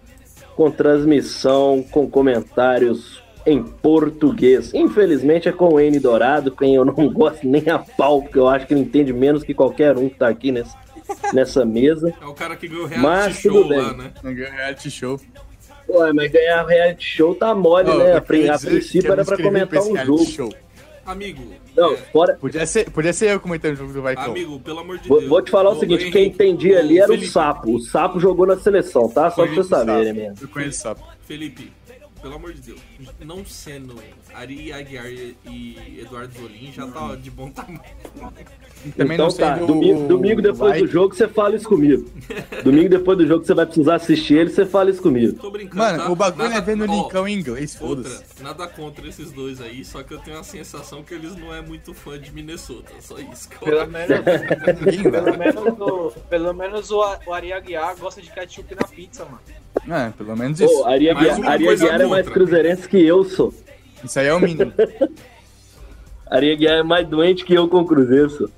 com transmissão, com comentários em português. Infelizmente é com o N Dourado, quem eu não <laughs> gosto nem a pau, porque eu acho que ele entende menos que qualquer um que tá aqui nessa, nessa mesa. É o cara que ganhou o Mas reality tudo show bem. lá, né? Não ganhou reality show. Ué, mas ganhar reality show tá mole, Ó, né? A, princípio era pra comentar um reality jogo. show. Amigo, Não, é, fora. Podia ser, podia ser eu comentando o jogo do Vaicão. amigo, pelo amor de Vou, Deus. vou te falar o seguinte: quem entendia ali era o Felipe, Sapo. O Sapo jogou na seleção, tá? Só pra Felipe vocês saberem mesmo. Eu conheço sapo. Felipe, pelo amor de Deus, não sendo Ari Aguiar e- Eduardo Zolim, já tá de bom tamanho. Também então tá, do- domingo, domingo depois do jogo você fala isso comigo. domingo depois do jogo você vai precisar assistir ele, você fala isso comigo. Tô brincando. Mano, tá? o bagulho Nada- é vendo o Lincão em inglês, Outra, foda-se. nada contra esses dois aí, só que eu tenho a sensação que eles não é muito fã de Minnesota. Só isso Pelo menos, pelo menos, o, pelo menos o Ari Aguiar gosta de ketchup na pizza, mano. É, pelo menos isso. Pô, Ari Mais Aguiar, uma Ari coisa Aguiar é mais cruzeirense que eu sou. Isso aí é o mínimo. <laughs> Ari Aguiar é mais doente que eu com o Cruzeiro.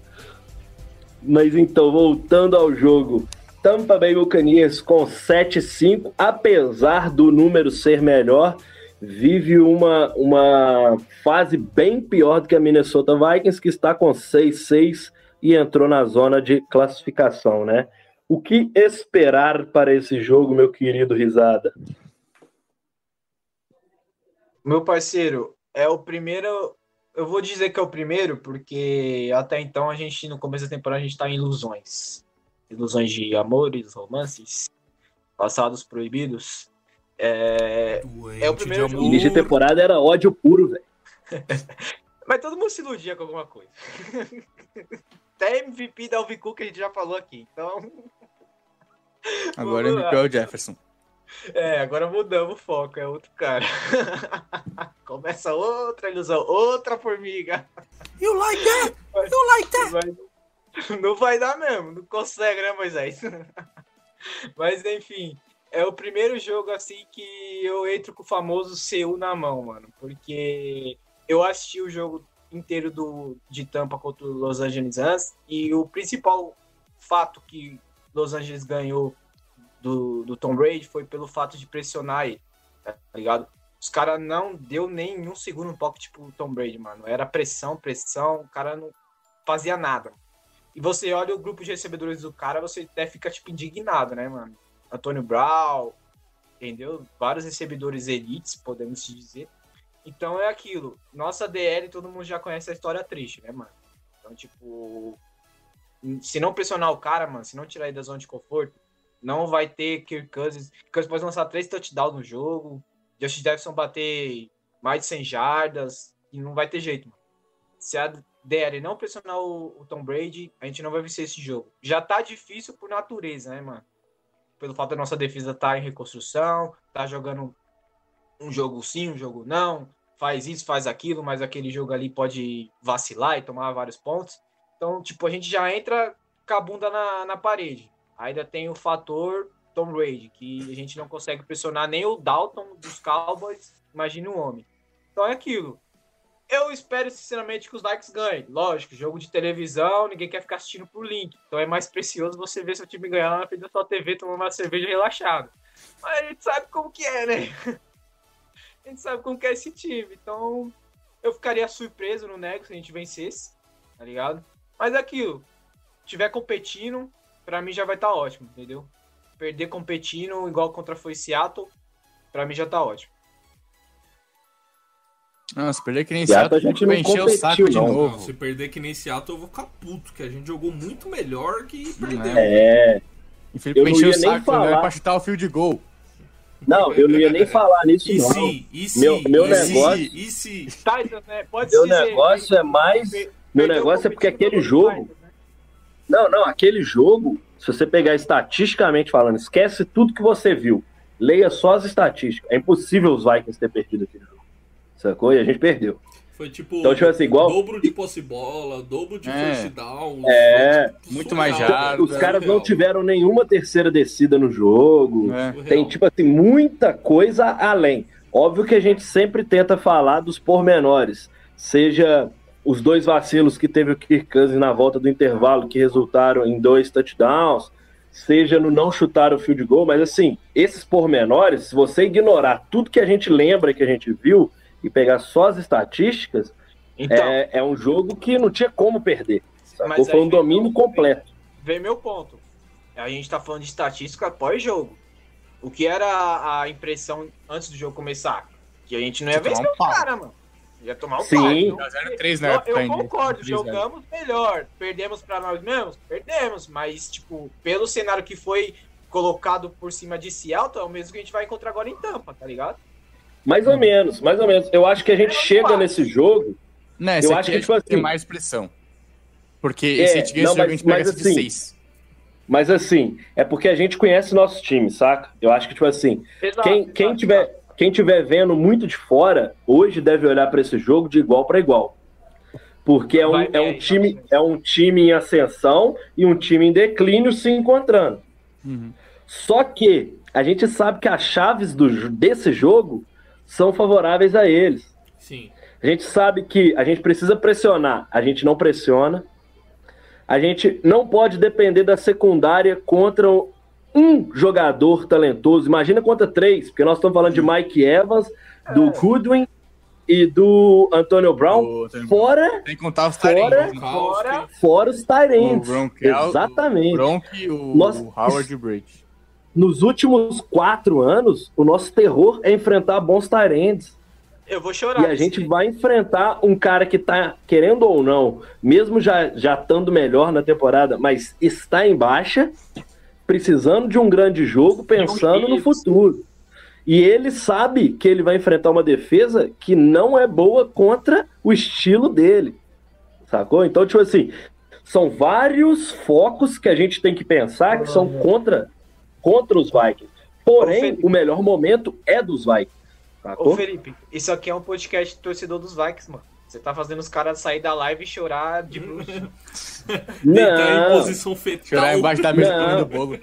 Mas então, voltando ao jogo. Tampa Bay Buccaneers com 7-5, apesar do número ser melhor, vive uma, uma fase bem pior do que a Minnesota Vikings, que está com 6-6 e entrou na zona de classificação, né? O que esperar para esse jogo, meu querido Risada? Meu parceiro, é o primeiro. Eu vou dizer que é o primeiro, porque até então a gente, no começo da temporada, a gente tá em ilusões. ilusões de amores, romances, passados proibidos. É, Doente É o primeiro de jogo. Início de temporada era ódio puro, velho. <laughs> Mas todo mundo se iludia com alguma coisa. <laughs> Até MVP da Alvicu que a gente já falou aqui. Então, <laughs> Agora MVP é o Jefferson. é, agora mudamos o foco, é outro cara. <laughs> Começa outra ilusão, outra formiga. You like that? You like that? Mas <laughs> não vai dar mesmo, não consegue, né, Moisés? Mas enfim, é o primeiro jogo assim que eu entro com o famoso CU na mão, mano. Porque eu assisti o jogo inteiro do, de Tampa contra o Los Angeles Rams e o principal fato que Los Angeles ganhou do, do Tom Brady foi pelo fato de pressionar ele, tá ligado? Os caras não deu nem um segundo no pocket tipo o Tom Brady, mano. Era pressão, pressão, o cara não fazia nada. E você olha o grupo de recebedores do cara, você até fica, tipo, indignado, né, mano? Antônio Brown, entendeu? Vários recebedores elites, podemos dizer. Então é aquilo. Nossa DL, todo mundo já conhece a história triste, né, mano? Então, tipo, se não pressionar o cara, mano, se não tirar ele da zona de conforto, não vai ter Kirk Cousins. Cousins pode lançar três touchdowns no jogo, Josh Jefferson bater mais de 100 jardas, e não vai ter jeito, mano. Se a DL não pressionar o, o Tom Brady, a gente não vai vencer esse jogo. Já tá difícil por natureza, né, mano? Pelo fato da nossa defesa tá em reconstrução, tá jogando um jogo sim, um jogo não, faz isso, faz aquilo, mas aquele jogo ali pode vacilar e tomar vários pontos. Então, tipo, a gente já entra com a bunda na, na parede. Ainda tem o fator Tom Brady, que a gente não consegue pressionar nem o Dalton dos Cowboys, imagine o homem. Então é aquilo. Eu espero, sinceramente, que os likes ganhem. Lógico, jogo de televisão, ninguém quer ficar assistindo por link. Então é mais precioso você ver seu time ganhar na frente da sua TV, tomando uma cerveja relaxado. Mas a gente sabe como que é, né? <laughs> A gente sabe como que é esse time. Então, eu ficaria surpreso no Nego se a gente vencesse, tá ligado? Mas é aquilo. Tiver competindo, pra mim já vai estar ótimo, entendeu? Perder competindo, igual contra foi Seattle, pra mim já tá ótimo. Não, se perder que nem Seattle Seattle, a gente vai não encher o saco competiu, de não. novo. Não, se perder que nem Seattle, eu vou ficar puto, que a gente jogou muito melhor que perdeu. É. E Felipe Eu não encheu o ia nem saco, não falar. era pra chutar o fio de gol. Não, eu não ia nem falar nisso, E não. se, e se, Meu- meu e negócio- se, e se, Titans, né? Pode Meu dizer, negócio é mais. Meu negócio é porque aquele jogo. Né? Não, não, aquele jogo, se você pegar estatisticamente falando, esquece tudo que você viu. Leia só as estatísticas. É impossível os Vikings ter perdido aquele jogo. Sacou? E a gente perdeu. Foi tipo Então, tipo assim, igual- dobro de posse bola, dobro de É. first down. É. tipo, Muito surreal, mais jardas, Os caras não tiveram nenhuma terceira descida no jogo. É. Tem, tipo assim, muita coisa além. Óbvio que a gente sempre tenta falar dos pormenores. Seja os dois vacilos que teve o Kirk Cousins na volta do intervalo, que resultaram em dois touchdowns, seja no não chutar o field goal, mas assim, esses pormenores, se você ignorar tudo que a gente lembra que a gente viu e pegar só as estatísticas, Então, é, é um jogo que não tinha como perder. Sacou? Mas Foi um domínio vem- completo. vem meu ponto. A gente tá falando de estatística pós-jogo. O que era a- impressão antes do jogo começar? Que a gente não ia vencer um os pau. caras, mano. Ia tomar um Sim. Então, 0-3 na eu, eu concordo, 3-0. jogamos melhor. Perdemos pra nós mesmos? Perdemos. Mas, tipo, pelo cenário que foi colocado por cima de Seattle, é o mesmo que a gente vai encontrar agora em Tampa, tá ligado? Mais ou menos, mais ou menos. Eu acho que a gente É, chega nesse jogo esse Eu acho que, a tipo gente tem assim- mais pressão. Porque É, esse a gente ganha não, esse jogo, mas- a gente pega esse de assim, 6. Mas assim, é porque a gente conhece nosso time, saca? Eu acho que, tipo assim, Exato, quem, quem, exato, tiver, quem tiver vendo muito de fora, hoje deve olhar para esse jogo de igual para igual. Porque é um, Vai é, um time, é um time em ascensão e um time em declínio se encontrando. Uhum. Só que a gente sabe que as chaves do, desse jogo são favoráveis a eles. Sim. A gente sabe que a gente precisa pressionar, a gente não pressiona. A gente não pode depender da secundária contra um jogador talentoso. Imagina contra três, porque nós estamos falando de Mike Evans, do Goodwin e do Antonio Brown, O Antonio fora, Tem que contar os Fora-. Fora, fora os Tyrants. Gronkowski, Exatamente. o Gronk, o Nossa, Howard e Brady. Nos últimos quatro anos, o nosso terror é enfrentar bons Tyrants. Eu vou chorar. E a gente dia. vai enfrentar um cara que tá, querendo ou não, mesmo já, já estando melhor na temporada, mas está em baixa, precisando de um grande jogo, pensando no futuro. E ele sabe que ele vai enfrentar uma defesa que não é boa contra o estilo dele. Sacou? Então, tipo assim, são vários focos que a gente tem que pensar que são contra, contra os Vikings. Porém, Felipe. o melhor momento é dos Vikings. Sacou? Ô, Felipe, isso aqui é um podcast torcedor dos Vikings, mano. Você tá fazendo os caras sair da live e chorar de bruxo. <laughs> Deitar em posição fetal. Chorar embaixo da mesa comendo bolo.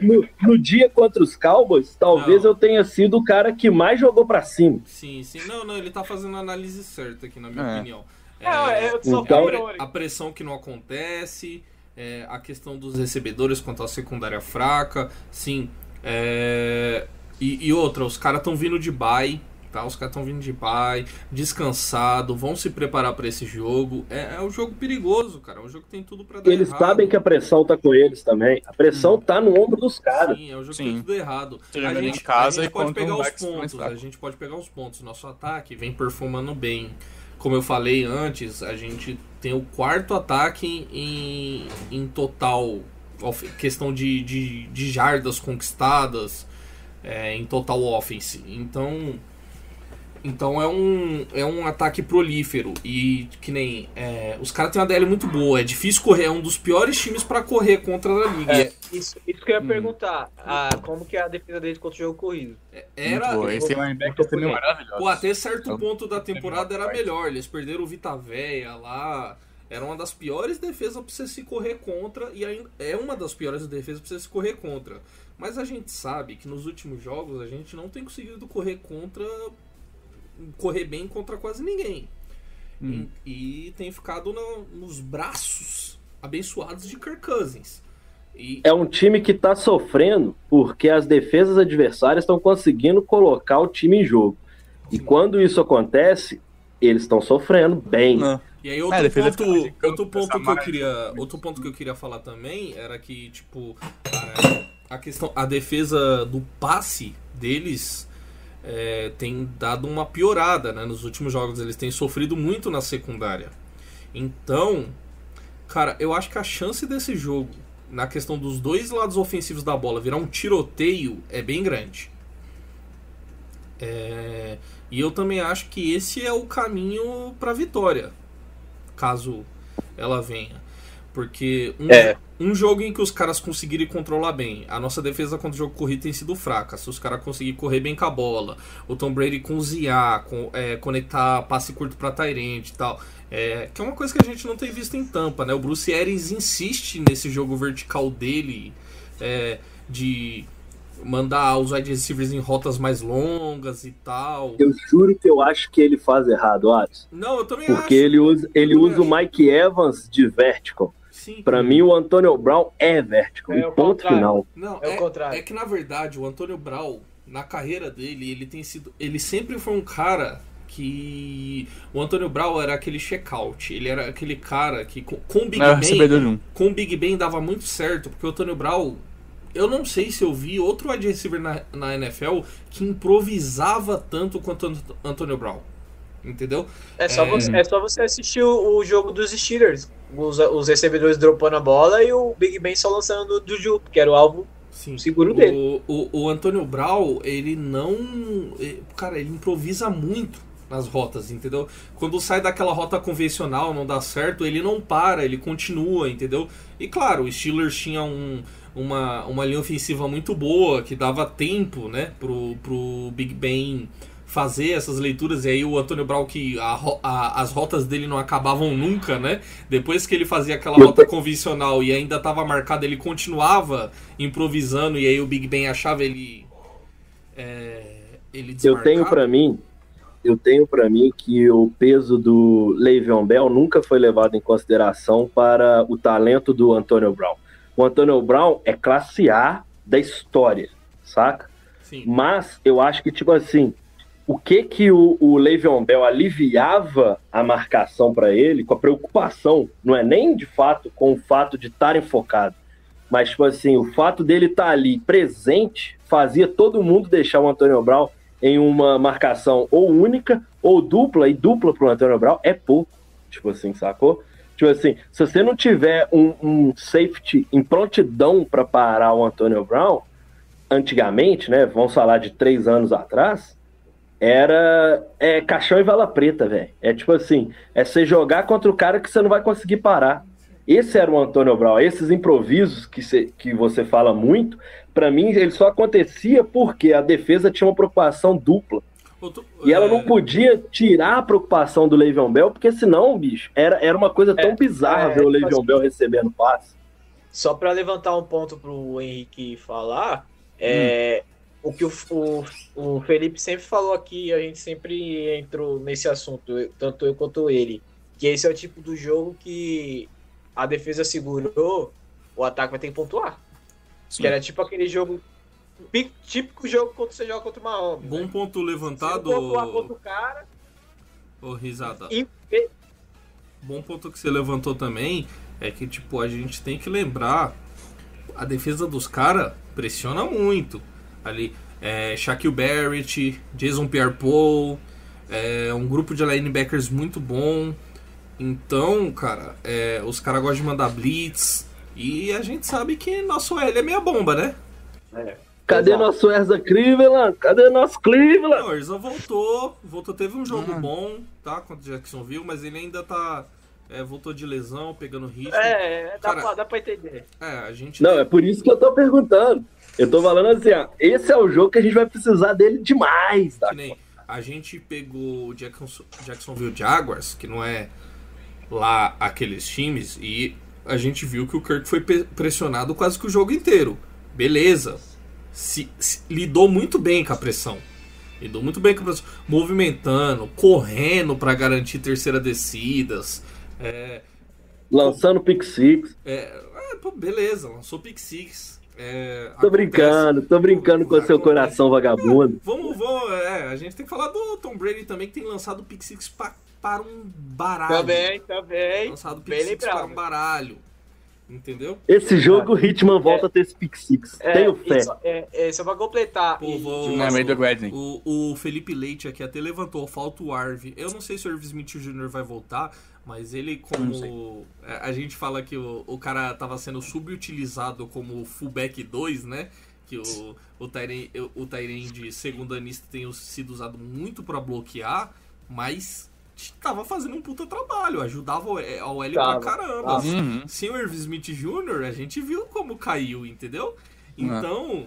no, no dia contra os Cowboys, talvez Não. eu tenha sido o cara que mais jogou pra cima. Sim, sim. Não, não, ele tá fazendo a análise certa aqui, na minha É. opinião. É, eu só Então- a pressão que não acontece, é, a questão dos recebedores quanto à secundária fraca, sim. é, e, e outra, os caras estão vindo de bye, tá? Os caras estão vindo de bye, descansado, vão se preparar pra esse jogo. É, é um jogo perigoso, cara. É um jogo que tem tudo pra dar Eles errado. sabem que a pressão tá com eles também. A pressão tá no ombro dos caras. Sim, é um jogo que Sim. tem tudo errado. A gente, em casa a gente e pode contra um pegar os pontos. A gente pode pegar os pontos. Nosso ataque vem performando bem. Como eu falei antes, a gente tem o quarto ataque em, em total. Questão de, de, de jardas conquistadas é, em total offense. Então. Então é um, é um ataque prolífero. E que nem. é, os caras têm uma DL muito boa. É difícil correr. É um dos piores times pra correr contra a liga. É, isso, isso que eu ia Hum. perguntar. Ah, como que é a defesa deles contra o jogo corrido? Era, Muito boa. Esse tem linebackers também maravilhosos. Pô, até certo Então, ponto da temporada era melhor. Eles perderam o Vita Véia lá. Era uma das piores defesas pra você se correr contra. E ainda é uma das piores defesas pra você se correr contra. Mas a gente sabe que nos últimos jogos a gente não tem conseguido correr contra. Correr bem contra quase ninguém. Hum. E, e tem ficado na- nos braços abençoados de Kirk Cousins. E, É um time que tá sofrendo porque as defesas adversárias estão conseguindo colocar o time em jogo. E quando isso acontece, eles estão sofrendo bem. Não. E aí É, outro defesa ponto, outro ponto que eu queria, outro ponto que eu queria falar também era que tipo a, a questão, a defesa do passe deles é, tem dado uma piorada, né? Nos últimos jogos eles têm sofrido muito na secundária. Então, cara, eu acho que a chance desse jogo na questão dos dois lados ofensivos da bola virar um tiroteio é bem grande. É, e eu também acho que esse é o caminho para vitória, caso ela venha. Porque um, É. um jogo em que os caras conseguirem controlar bem, a nossa defesa contra o jogo corrido tem sido fraca. Se os caras conseguirem correr bem com a bola, o Tom Brady cozinhar, com, é, conectar passe curto para Tyrant e tal, é, que é uma coisa que a gente não tem visto em Tampa, né? O Bruce Arians insiste nesse jogo vertical dele, é, de mandar os wide receivers em rotas mais longas e tal. Eu juro que eu acho que ele faz errado, Alisson. Não, eu também Porque acho. ele usa, ele usa o Mike Evans de vertical. Sim. Pra mim, o Antonio Brown é vertical. É e o ponto contrário. final. Não, É o é, contrário. é que na verdade o Antônio Brown, na carreira dele, ele tem sido. Ele sempre foi um cara que. O Antônio Brown era aquele check-out. Ele era aquele cara que com, com o Big Não o Ben. Com o Big Ben dava muito certo, porque o Antônio Brown. Eu não sei se eu vi outro wide receiver na, na NFL que improvisava tanto quanto o Antônio Brown. Entendeu? É só, É. Você, é só você assistir o, o jogo dos Steelers. Os, os recebedores dropando a bola e o Big Ben só lançando do Juju, que era o alvo Sim. seguro dele. O, o, o Antônio Brown, ele não. eh, Cara, ele improvisa muito nas rotas, entendeu? Quando sai daquela rota convencional, não dá certo, ele não para, ele continua, entendeu? E claro, o Steelers tinha um, uma, uma linha ofensiva muito boa, que dava tempo, né, pro, pro Big Ben fazer essas leituras, e aí o Antônio Brown, que a a- as rotas dele não acabavam nunca, né? Depois que ele fazia aquela rota convencional e ainda estava marcado, ele continuava improvisando, e aí o Big Ben achava ele. é, ele Eu tenho pra mim, eu tenho para mim que o peso do Le'Veon Bell nunca foi levado em consideração para o talento do Antonio Brown. O Antonio Brown é classe A da história, saca? Sim. Mas eu acho que, tipo assim, o que que o, o Le'Veon Bell aliviava a marcação para ele, com a preocupação, não é nem de fato com o fato de estar enfocado, mas, tipo assim, o fato dele estar ali presente fazia todo mundo deixar o Antonio Brown em uma marcação ou única ou dupla, e dupla pro Antônio Brown é pouco. Tipo assim, sacou? Tipo assim, se você não tiver um, um safety em prontidão para parar o Antônio Brown, antigamente, né? Vamos falar de três anos atrás, era é, caixão e vala preta, velho. É tipo assim, é você jogar contra o cara que você não vai conseguir parar. Esse era o Antônio Brown. Esses improvisos que, cê, que você fala muito, para mim ele só acontecia porque a defesa tinha uma preocupação dupla. Outro- E ela é, não podia tirar a preocupação do Le'Veon Bell, porque senão, bicho, era, era uma coisa tão É, bizarra é, ver o tipo Le'Veon assim- Bell recebendo passe. Só para levantar um ponto pro Henrique falar, é, o que o, o, o Felipe sempre falou aqui, a gente sempre entrou nesse assunto, tanto eu quanto ele, que esse é o tipo do jogo que a defesa segurou, o ataque vai ter que pontuar. Sim. Que era tipo aquele jogo, pi- típico jogo quando você joga contra o Mahomes. Bom né? ponto levantado, pontuar contra o cara, ô risada. e- Bom ponto que você levantou também é que, tipo, a gente tem que lembrar a defesa dos caras pressiona muito. Ali, é, Shaquille Barrett, Jason Pierre-Paul, é, um grupo de linebackers muito bom. Então, cara, é, os caras gostam de mandar blitz. E a gente sabe que nosso L é meia bomba, né? Cadê Exato. nosso Erza Cleveland? Cadê nosso Cleveland? Não, o Erza voltou, voltou, teve um jogo bom, tá? Contra o Jacksonville, mas ele ainda tá. é, voltou de lesão, pegando ritmo. é, dá, Cara, pra, dá pra entender. É, a gente. Não, é por isso que eu tô perguntando. Eu tô falando assim, ó, esse é o jogo que a gente vai precisar dele demais, tá? Nem a gente pegou o Jackson, Jacksonville Jaguars, que não é lá aqueles times, e a gente viu que o Kirk foi pressionado quase que o jogo inteiro. Beleza. Se, se- lidou muito bem com a pressão. Lidou muito bem com a pressão. Movimentando, correndo para garantir terceira descidas. É, Lançando pick six. é, é, pô, beleza, lançou pick six. É, Tô acontece. brincando, tô brincando com o seu coração vagabundo. Vamos, vamos, é, a gente tem que falar do Tom Brady também, que tem lançado o Pick Six pa- para um baralho. Também, também. Lançado o bem Pick Six para um baralho. Entendeu? Esse jogo, o Hitman volta a ter esse pick six. É, Tenho fé. só, é, é, só pra completar. Pô, vou- é Gradney. O, o Felipe Leite aqui até levantou, falta o Arve. Eu não sei se o Irv Smith Jr. vai voltar, mas ele como... A gente fala que o, o cara tava sendo subutilizado como fullback 2, né? Que o, o Tyren o Tyren de segundo anista tem sido usado muito pra bloquear, mas tava fazendo um puta trabalho, ajudava o- é, a OL pra caramba. Uhum. Sem o Irv Smith Jr., a gente viu como caiu, entendeu? Então, é,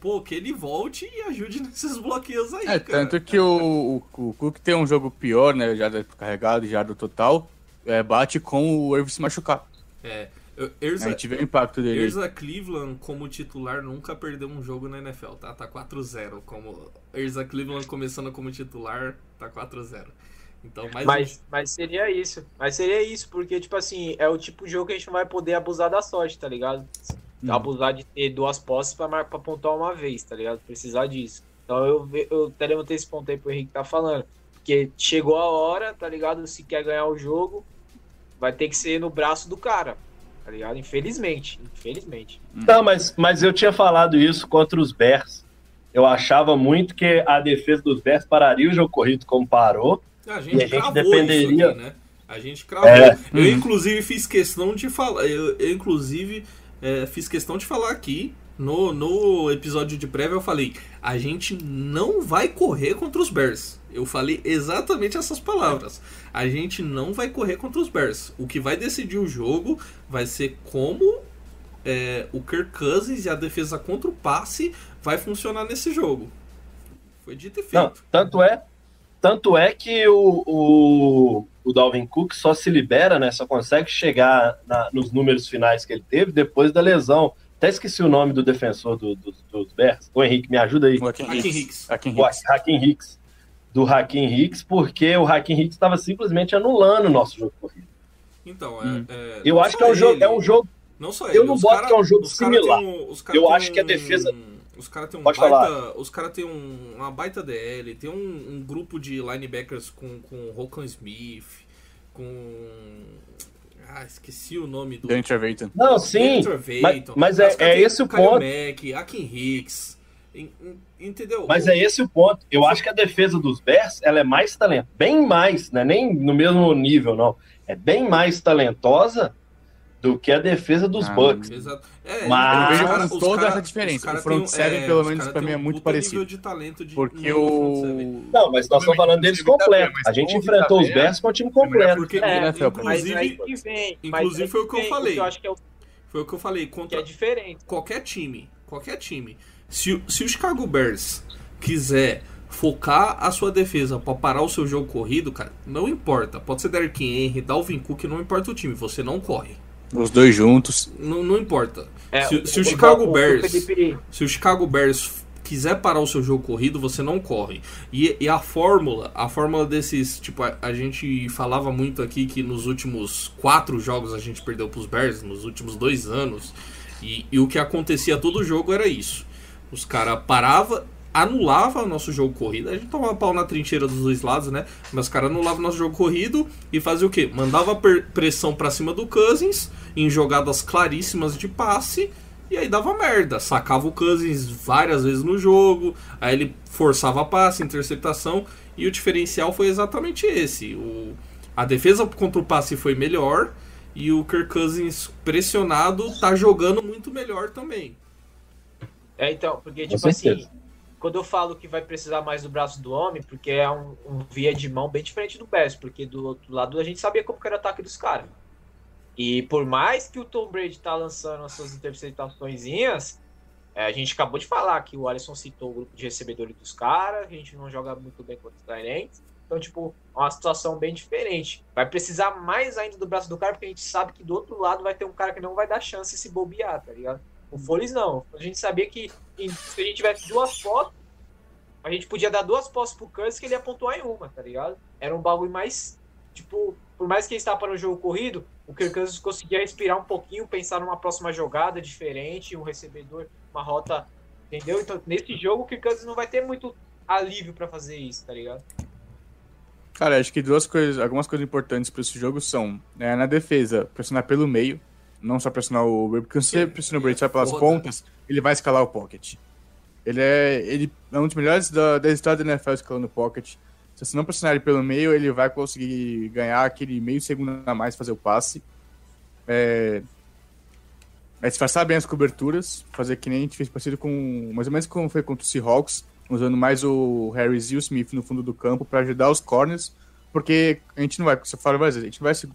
pô, que ele volte e ajude <laughs> nesses bloqueios aí, É, cara. tanto que o, o, o Cook tem um jogo pior, né? Já carregado, já do total. É, bate com o Irv se machucar. É, A Erza, gente vê o impacto dele. Erza Cleveland como titular nunca perdeu um jogo na NFL, tá? Tá 4-0. Como Erza Cleveland começando como titular, tá 4-0. Então, mais Mas, mas seria isso. Mas seria isso, porque, tipo assim, é o tipo de jogo que a gente não vai poder abusar da sorte, tá ligado? Abusar de ter duas posses pra pontuar uma vez, tá ligado? Precisar disso. Então eu, eu até levantei esse ponto aí pro Henrique tá falando. Porque chegou a hora, tá ligado? Se quer ganhar o jogo, vai ter que ser no braço do cara, tá ligado? Infelizmente. Infelizmente. Tá, mas, mas eu tinha falado isso contra os Bears. Eu achava muito que a defesa dos Bears pararia o jogo corrido como parou. A gente, E a gente cravou dependeria- isso aqui, né? A gente cravou. É. Eu, inclusive, fiz questão de falar. Eu, eu, inclusive, é, fiz questão de falar aqui. No, no episódio de prévia, eu falei: a gente não vai correr contra os Bears. Eu falei exatamente essas palavras. A gente não vai correr contra os Bears. O que vai decidir o jogo vai ser como é, o Kirk Cousins e a defesa contra o passe vai funcionar nesse jogo. Foi dito e feito. Não, tanto é, tanto é que o, o, o Dalvin Cook só se libera, né? Só consegue chegar na- nos números finais que ele teve depois da lesão. Até esqueci o nome do defensor do- do- dos Bears. Ô Henrique, me ajuda aí. O Hakim Hakim Hicks. O. Hakim Hicks. Do Hakim Hicks, porque o Hakim Hicks estava simplesmente anulando o nosso jogo corrido. Então, é, Hum. é, Eu não acho que é um jogo, ele, é um jogo. Não só eu ele, não os boto cara- que é um jogo similar. um- Eu acho que a um- defesa- Os caras têm um Pode baita. falar. Os caras têm um, uma baita DL, tem um, um grupo de linebackers com, com Rokan Smith, com. Ah, esqueci o nome do. Danny Trevathan. Não, sim. Mas, mas é, é esse o ponto. Mack, Akin Hicks. En- en- Entendeu? Mas é esse o ponto. Eu acho que a defesa dos Bears ela é mais talentosa, bem mais, né? nem no mesmo nível, não. É bem mais talentosa do que a defesa dos Ah, Bucks. Exato. É, Mas- Eu vejo toda cara- essa diferença. O front tem- seven, é, pelo os menos, tem mim, é muito parecido. nível de talento de- Porque o. Não, mas nós estamos falando deles completo. A gente enfrentou os Bears com o time completo. Porque, É, NFL, Mas inclusive, vem. inclusive foi o que eu falei. Eu acho que é, o, foi o que eu falei, contra é diferente. qualquer time, qualquer time, se, o- se o Chicago Bears quiser focar a sua defesa pra parar o seu jogo corrido, cara, não importa. Pode ser Derrick Henry, Dalvin Cook, não importa o time, você não corre. Os dois juntos. Não, não importa. É, se, se o o- Chicago o- Bears se o Chicago Bears quiser parar o seu jogo corrido, você não corre. E, e a fórmula, a fórmula desses, tipo, a, a gente falava muito aqui que nos últimos quatro jogos a gente perdeu pros Bears, nos últimos dois anos, e, e o que acontecia todo jogo era isso. Os caras paravam, anulava o nosso jogo corrido, a gente tomava pau na trincheira dos dois lados, né? Mas os caras anulavam o nosso jogo corrido e fazia o quê? Mandava per- pressão pra cima do Cousins em jogadas claríssimas de passe e aí dava merda. Sacava o Cousins várias vezes no jogo, aí ele forçava passe, interceptação, e o diferencial foi exatamente esse. O, a defesa contra o passe foi melhor, e o Kirk Cousins pressionado tá jogando muito melhor também. É, então, porque, tipo assim. Quando eu falo que vai precisar mais do braço do homem, porque é um, um via de mão bem diferente do Bears, porque do outro lado a gente sabia como que era o ataque dos caras. E por mais que o Tom Brady tá lançando as suas interceptaçõezinhas, é, a gente acabou de falar que o Alisson citou o grupo de recebedores dos caras, a gente não joga muito bem contra os Tyrants. Então, tipo, é uma situação bem diferente. Vai precisar mais ainda do braço do cara, porque a gente sabe que do outro lado vai ter um cara que não vai dar chance se bobear, tá ligado? O Foles não. A gente sabia que se a gente tivesse duas posses, a gente podia dar duas posses pro Cousins que ele ia pontuar em uma, tá ligado? Era um bagulho mais, tipo, por mais que ele estava para o jogo corrido, o Kirk Cousins conseguia respirar um pouquinho, pensar numa próxima jogada diferente, um recebedor, uma rota, entendeu? Então, nesse jogo, o Kirk Cousins não vai ter muito alívio para fazer isso, tá ligado? Cara, acho que duas coisas, algumas coisas importantes para esse jogo são, né, na defesa, pressionar pelo meio, não só pressionar o Brady, porque se você pressiona o Brady só pelas Foda. pontas, ele vai escalar o pocket. Ele é, ele é um dos melhores da, da história da NFL escalando o pocket. Se você não pressionar ele pelo meio, ele vai conseguir ganhar aquele meio segundo a mais fazer o passe. É, é disfarçar bem as coberturas, fazer que nem a gente fez parecido com, mais ou menos como foi contra o Seahawks, usando mais o Harris e o Smith no fundo do campo para ajudar os corners, porque a gente não vai, você fala várias vezes, a gente vai se-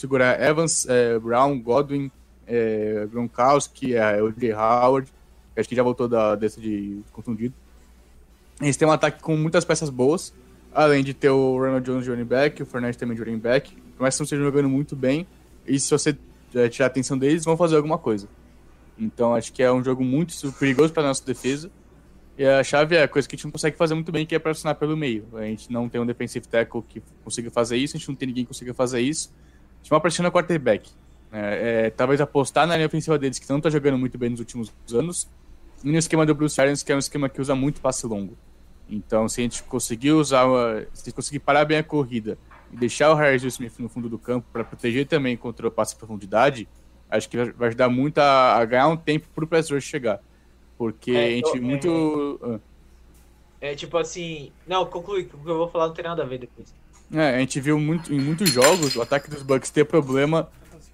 segurar Evans, é, Brown, Godwin, é, Gronkowski, é, o Jay Howard, acho que já voltou da, desse de contundido. Eles têm um ataque com muitas peças boas, além de ter o Ronald Jones de running back, o Fernandes também de running back, não estejam jogando muito bem, e se você é, tirar a atenção deles, vão fazer alguma coisa. Então acho que é um jogo muito perigoso para nossa defesa. E a chave é a coisa que a gente não consegue fazer muito bem, que é pressionar pelo meio. A gente não tem um defensive tackle que consiga fazer isso, a gente não tem ninguém que consiga fazer isso. A gente mal pressiona o quarterback. É, é, talvez apostar na linha ofensiva deles, que não está jogando muito bem nos últimos anos, e no esquema do Bruce Arians, que é um esquema que usa muito passe longo. Então, se a gente conseguir usar, uma, se a gente conseguir parar bem a corrida e deixar o Harris e o Smith no fundo do campo para proteger também contra o passe em profundidade, acho que vai ajudar muito a, a ganhar um tempo para o pass rush chegar. Porque É, a gente eu- muito... ah. É tipo assim. Não, conclui, o que eu vou falar não tem nada a ver depois. É, a gente viu muito, em muitos jogos o ataque dos Bucks ter problema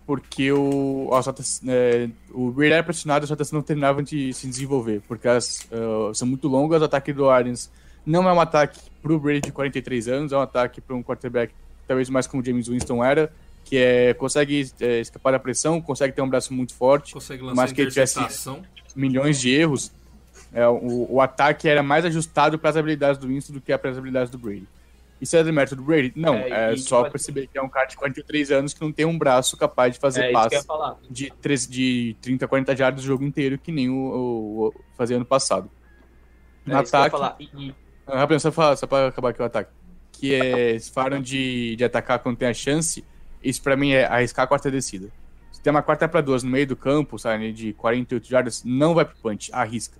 porque o, rotas, é, o Brady era pressionado e as rotas não terminavam de se desenvolver, porque elas ah, são muito longas. O ataque do Arians não é um ataque pro Brady de 43 anos, é um ataque para um quarterback talvez mais como o James Winston era, que é, consegue é, escapar da pressão, consegue ter um braço muito forte, Consegue Mas que ele tivesse- milhões de erros. É, o, o ataque era mais ajustado para as habilidades do Winston do que para as habilidades do Brady. Isso é demérito do Brady? Não, É, é, só perceber que é um cara de 43 anos que não tem um braço capaz de fazer é passe de, 13, de 30, 40 jardas o jogo inteiro, que nem o, o, o fazia ano passado. No É ataque. E, e- ah, só, pra- só pra acabar aqui o ataque. Que é, se falaram de, de atacar quando tem a chance, isso pra mim é arriscar a quarta descida. Se tem uma quarta pra duas no meio do campo, sabe, de 48 jardas, não vai pro punch, arrisca.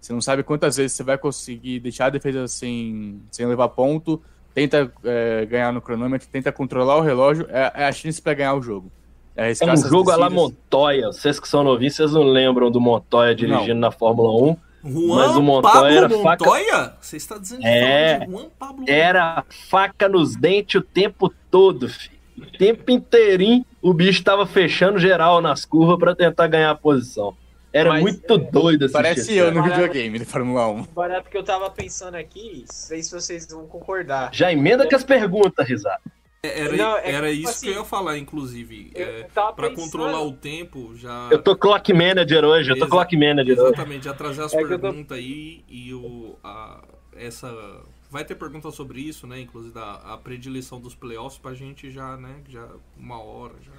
Você não sabe quantas vezes você vai conseguir deixar a defesa sem, sem levar ponto, tenta é, ganhar no cronômetro, tenta controlar o relógio, é, é a chance pra ganhar o jogo. É É um jogo à la. Montoya. Vocês que são novinhos, vocês não lembram do Montoya dirigindo na Fórmula 1. Juan Mas o Montoya Pablo era faca- Montoya? Você está dizendo que É. Juan Pablo Era faca nos dentes o tempo todo, filho. O tempo inteirinho o bicho tava fechando geral nas curvas pra tentar ganhar a posição. Era Mas, muito doido assistir Parece eu no Parece- videogame de Fórmula 1. O barato que eu tava pensando aqui, sei se vocês vão concordar. Já emenda com as perguntas, risada. Era, Não, é era tipo isso assim, que eu ia falar, inclusive. É, pra pensando- controlar o tempo, já. Eu tô clock manager hoje, eu tô Exa- clock manager hoje. Exatamente, já trazer as É eu tô- perguntas aí e o. A, essa. Vai ter perguntas sobre isso, né? Inclusive da a predileção dos playoffs pra gente já, né? Já uma hora já.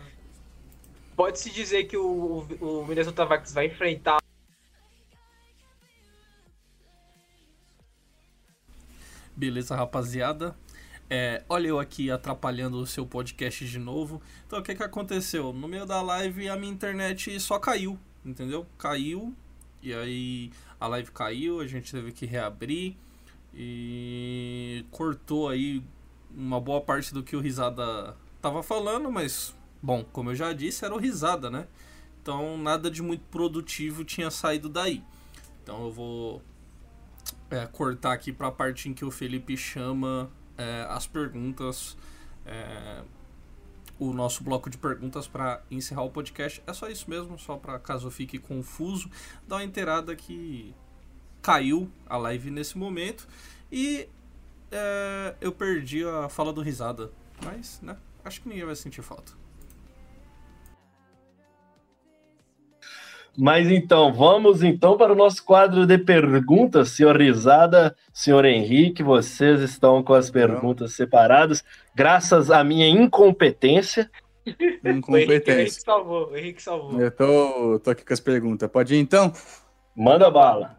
Pode-se dizer que o, o Minnesota Vikings vai enfrentar Beleza, rapaziada. É, olha eu aqui atrapalhando o seu podcast de novo. Então, o que que aconteceu? No meio da live, a minha internet só caiu, entendeu? Caiu, e aí a live caiu, a gente teve que reabrir, e cortou aí uma boa parte do que o Risada tava falando, mas, bom, como eu já disse, era o Risada, né? Então, nada de muito produtivo tinha saído daí. Então, eu vou é, cortar aqui para a parte em que o Felipe chama é, as perguntas, é, o nosso bloco de perguntas para encerrar o podcast. É só isso mesmo, só para caso fique confuso, dar uma inteirada que caiu a live nesse momento e é, eu perdi a fala do risada, mas né, acho que ninguém vai sentir falta. Mas então, vamos então para o nosso quadro de perguntas, senhor Risada, senhor Henrique, vocês estão com as perguntas separadas, graças à minha incompetência. Henrique, o Henrique Incompetência. salvou, o Henrique salvou. Eu tô, tô aqui com as perguntas. Pode ir então? Manda bala.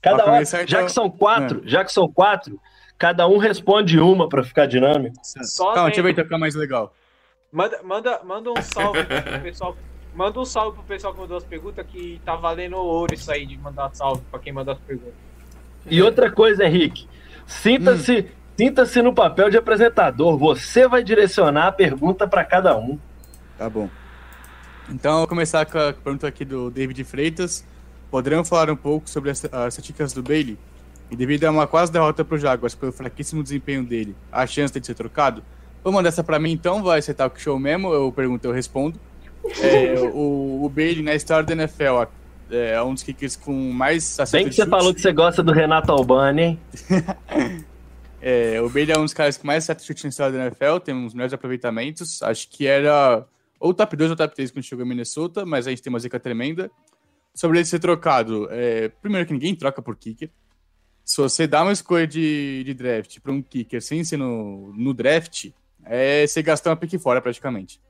Cada hora, começar, já então- que são quatro, já que são quatro, cada um responde uma para ficar dinâmico. Só Calma, deixa eu ver então ficar mais legal. Manda, manda, manda um salve pro pessoal. Manda um salve pro pessoal que mandou as perguntas, que tá valendo ouro isso aí de mandar salve pra quem mandou as perguntas. E outra coisa, Henrique, sinta-se, sinta-se no papel de apresentador. Você vai direcionar a pergunta para cada um. Tá bom. Então, eu vou começar com a pergunta aqui do David Freitas. Poderão falar um pouco sobre as, as estatísticas do Bailey? E devido a uma quase derrota para o Jaguars pelo fraquíssimo desempenho dele, há chance de ser trocado? Vou mandar essa para mim então, vai ser talk show mesmo, eu pergunto, eu respondo. É, <laughs> o, o Bailey, na história da NFL, é um dos kickers com mais Bem que você falou que você gosta do Renato Albani, hein? <laughs> É, o Bailey é um dos caras que mais chute na história da NFL, tem uns melhores aproveitamentos. Acho que era ou top 2 ou top 3 quando chegou em Minnesota, mas a gente tem uma zica tremenda. Sobre ele ser trocado, é, primeiro que ninguém troca por kicker. Se você dá uma escolha de, de draft para um kicker sem ser no, no draft, é você gastar uma pique fora praticamente.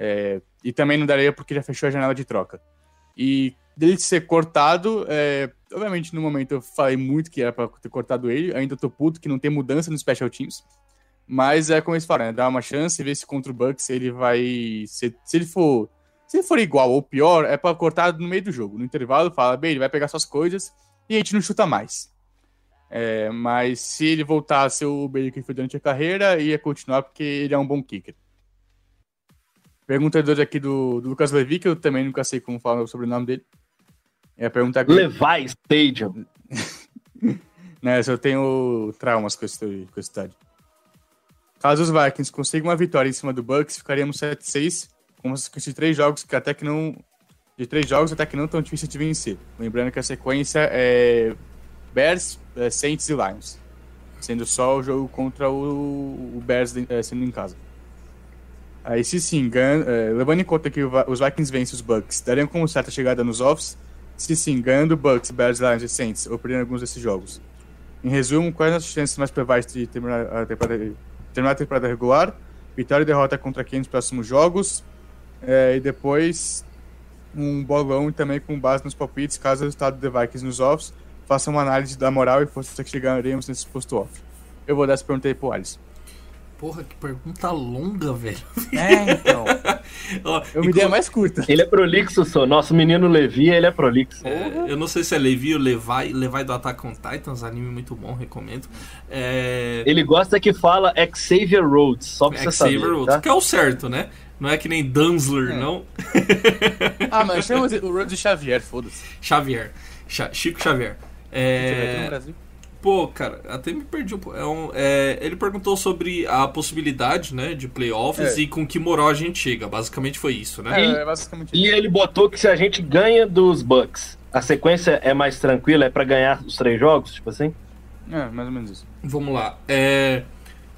É, e também não daria porque já fechou a janela de troca. E dele ser cortado, é, obviamente no momento eu falei muito que era pra ter cortado ele, ainda tô puto que não tem mudança no Special Teams. Mas é como eles falam, né? Dá uma chance, ver se contra o Bucks ele vai. Se, se ele for. Se ele for igual ou pior, é pra cortar no meio do jogo. No intervalo, fala, bem, ele vai pegar suas coisas e a gente não chuta mais. É, mas se ele voltar a ser o Bailey que foi durante a carreira, ia continuar porque ele é um bom kicker. Pergunta dois aqui do, do Lucas Levi, que eu também nunca sei como falar sobre o nome dele. É a pergunta Levi Stadium. <laughs> né, eu tenho traumas com esse, com esse estádio. Caso os Vikings consigam uma vitória em cima do Bucks, ficaríamos 7-6, com uma sequência de três jogos que até que não. De três jogos até que não tão difícil de vencer. Lembrando que a sequência é Bears, é, Saints e Lions. Sendo só o jogo contra o, o Bears é, sendo em casa. Aí se sim, é, levando em conta que os Vikings vencem os Bucks, dariam como certa chegada nos offs, se sim, ganhando Bucks, Bears, Lions e Saints, ou perdendo alguns desses jogos. Em resumo, quais as chances mais prováveis de terminar a temporada, terminar a temporada regular? Vitória e derrota contra quem nos próximos jogos? É, e depois um bolão também com base nos palpites, caso o resultado do The Vikings nos offs faça uma análise da moral e força que chegaremos nesse posto off. Eu vou dar essa pergunta aí pro Alisson. Porra, que pergunta longa, velho. É, então. <laughs> Ó, Eu me dei a mais curta. Ele é prolixo, só. Nosso menino Levi, ele é prolixo. É, eu não sei se é Levi ou Levi, Levi do Attack on Titans, anime muito bom, recomendo. É, Ele gosta que fala Xavier Rhodes, só pra você Xavier saber, Rhodes, tá? que é o certo, né? Não é que nem Dunsler, É. não. <laughs> Ah, mas chama o Rhodes de Xavier, foda-se. Xavier. Chico Xavier. Você vai aqui no É, Brasil. Pô, cara, até me perdi um pouco. É um- é, ele perguntou sobre a possibilidade, né, de playoffs É. e com que moral a gente chega. Basicamente foi isso, né? É, é basicamente E ele botou que se a gente ganha dos Bucks, a sequência é mais tranquila, é pra ganhar os três jogos, tipo assim? É, mais ou menos isso. Vamos lá. É,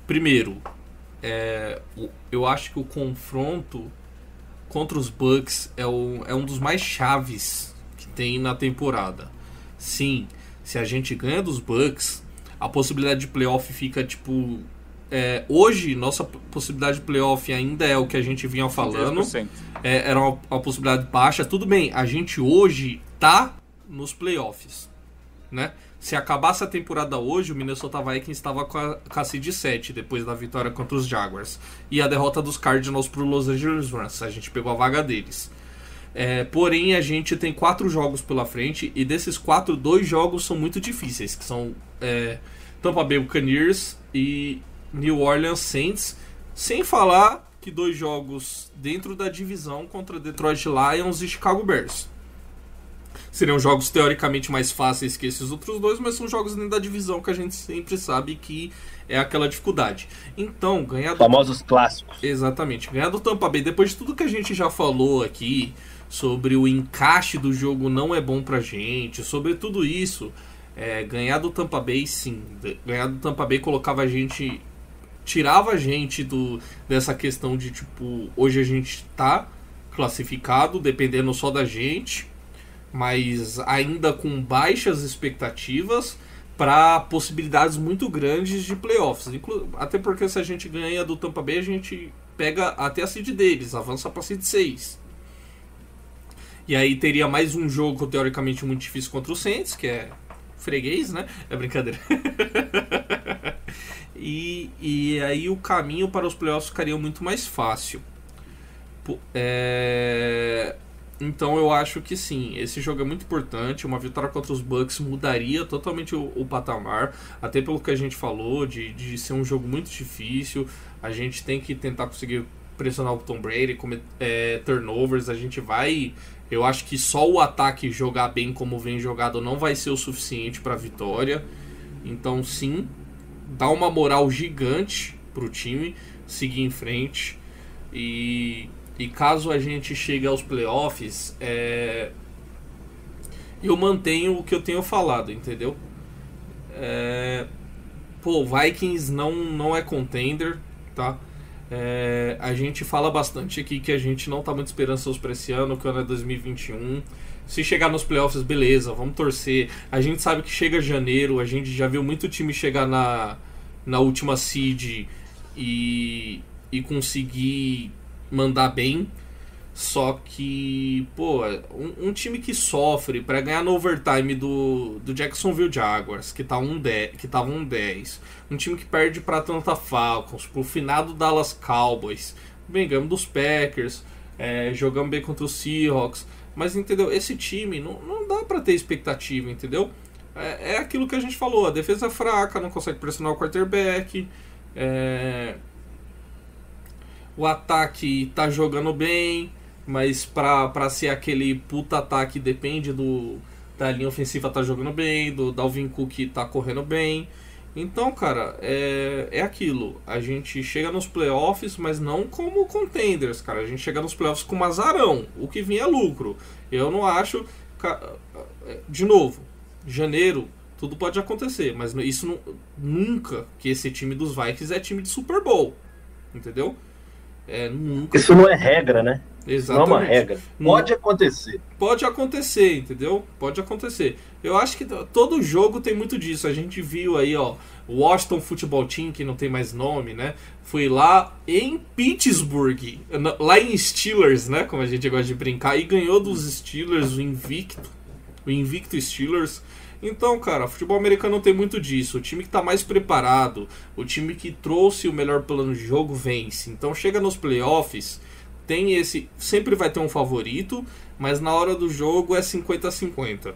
primeiro, é, eu acho que o confronto contra os Bucks é, o- é um dos mais chaves que tem na temporada. Sim, se a gente ganha dos Bucks, a possibilidade de playoff fica tipo. é, hoje, nossa possibilidade de playoff ainda é o que a gente vinha falando. 10%. É, era uma, uma possibilidade baixa. Tudo bem, a gente hoje tá nos playoffs, né? Se acabasse a temporada hoje, o Minnesota Vikings estava com a, com a seed 7, depois da vitória contra os Jaguars. E a derrota dos Cardinals pro Los Angeles Rams. A gente pegou a vaga deles. É, porém, a gente tem quatro jogos pela frente, e desses quatro, dois jogos são muito difíceis, que são é, Tampa Bay Buccaneers e New Orleans Saints, sem falar que dois jogos dentro da divisão contra Detroit Lions e Chicago Bears. Seriam jogos teoricamente mais fáceis que esses outros dois, mas são jogos dentro da divisão que a gente sempre sabe que é aquela dificuldade. Então, ganhar do Famosos clássicos. Exatamente. Ganhar do Tampa Bay, depois de tudo que a gente já falou aqui, sobre o encaixe do jogo não é bom pra gente, sobre tudo isso, é, ganhar do Tampa Bay, sim. Ganhar do Tampa Bay colocava a gente. Tirava a gente do, dessa questão de tipo, hoje a gente tá classificado, dependendo só da gente, mas ainda com baixas expectativas para possibilidades muito grandes de playoffs. Até porque se a gente ganha do Tampa Bay, a gente pega até a seed deles, avança para seed 6. E aí teria mais um jogo teoricamente muito difícil contra o Saints, que é freguês, né? É brincadeira. <laughs> e, e aí o caminho para os playoffs ficaria muito mais fácil. É, Então eu acho que sim, esse jogo é muito importante. Uma vitória contra os Bucks mudaria totalmente o, o patamar, até pelo que a gente falou, de, de ser um jogo muito difícil. A gente tem que tentar conseguir pressionar o Tom Brady, comer é, turnovers. A gente vai. Eu acho que só o ataque jogar bem como vem jogado não vai ser o suficiente para vitória. Então, sim, dá uma moral gigante pro time seguir em frente. E, e caso a gente chegue aos playoffs, é, eu mantenho o que eu tenho falado, entendeu? É, pô, Vikings não, não é contender, tá? É, a gente fala bastante aqui que a gente não tá muito esperançoso pra esse ano, que o ano é 2021. Se chegar nos playoffs, beleza, vamos torcer. A gente sabe que chega janeiro, a gente já viu muito time chegar na, na última seed e, e conseguir mandar bem. Só que, pô, um, um time que sofre pra ganhar no overtime do, do Jacksonville Jaguars, que tá um 10, que tava um 10. Um time que perde pra Atlanta Falcons, pro finado Dallas Cowboys. Bem, ganhamos dos Packers, é, jogamos bem contra os Seahawks. Mas, entendeu? Esse time não, não dá pra ter expectativa, entendeu? É, é aquilo que a gente falou, a defesa é fraca, não consegue pressionar o quarterback. É, o ataque tá jogando bem, mas pra, pra ser aquele puta ataque depende do da linha ofensiva tá jogando bem, do Dalvin Cook tá correndo bem. Então, cara, é, é aquilo. A gente chega nos playoffs, mas não como contenders, cara. A gente chega nos playoffs com azarão. O que vinha é lucro. Eu não acho. De novo, janeiro, tudo pode acontecer, mas isso não, nunca que esse time dos Vikings é time de Super Bowl. Entendeu? É, nunca. Isso não é regra, né? Não é Exatamente. uma regra. Pode acontecer. Pode acontecer, entendeu? Pode acontecer. Eu acho que todo jogo tem muito disso. A gente viu aí, ó, o Washington Football Team, que não tem mais nome, né? Foi lá em Pittsburgh, lá em Steelers, né? Como a gente gosta de brincar, e ganhou dos Steelers, o invicto. O invicto Steelers. Então, cara, futebol americano tem muito disso. O time que tá mais preparado, o time que trouxe o melhor plano de jogo vence. Então, chega nos playoffs, tem esse. Sempre vai ter um favorito, mas na hora do jogo é 50-50.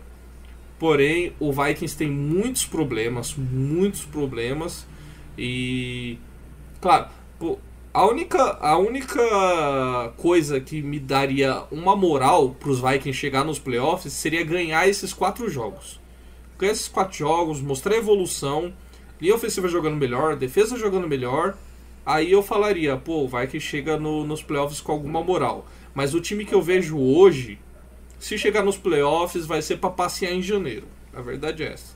Porém, o Vikings tem muitos problemas, muitos problemas. E. Claro, A única, a única coisa que me daria uma moral pros Vikings chegar nos playoffs seria ganhar esses quatro jogos. Ganhar esses quatro jogos, mostrar evolução, linha ofensiva jogando melhor, defesa jogando melhor. Aí eu falaria, pô, o Vikings chega no- nos playoffs com alguma moral. Mas o time que eu vejo hoje, se chegar nos playoffs, vai ser pra passear em janeiro. A verdade é essa.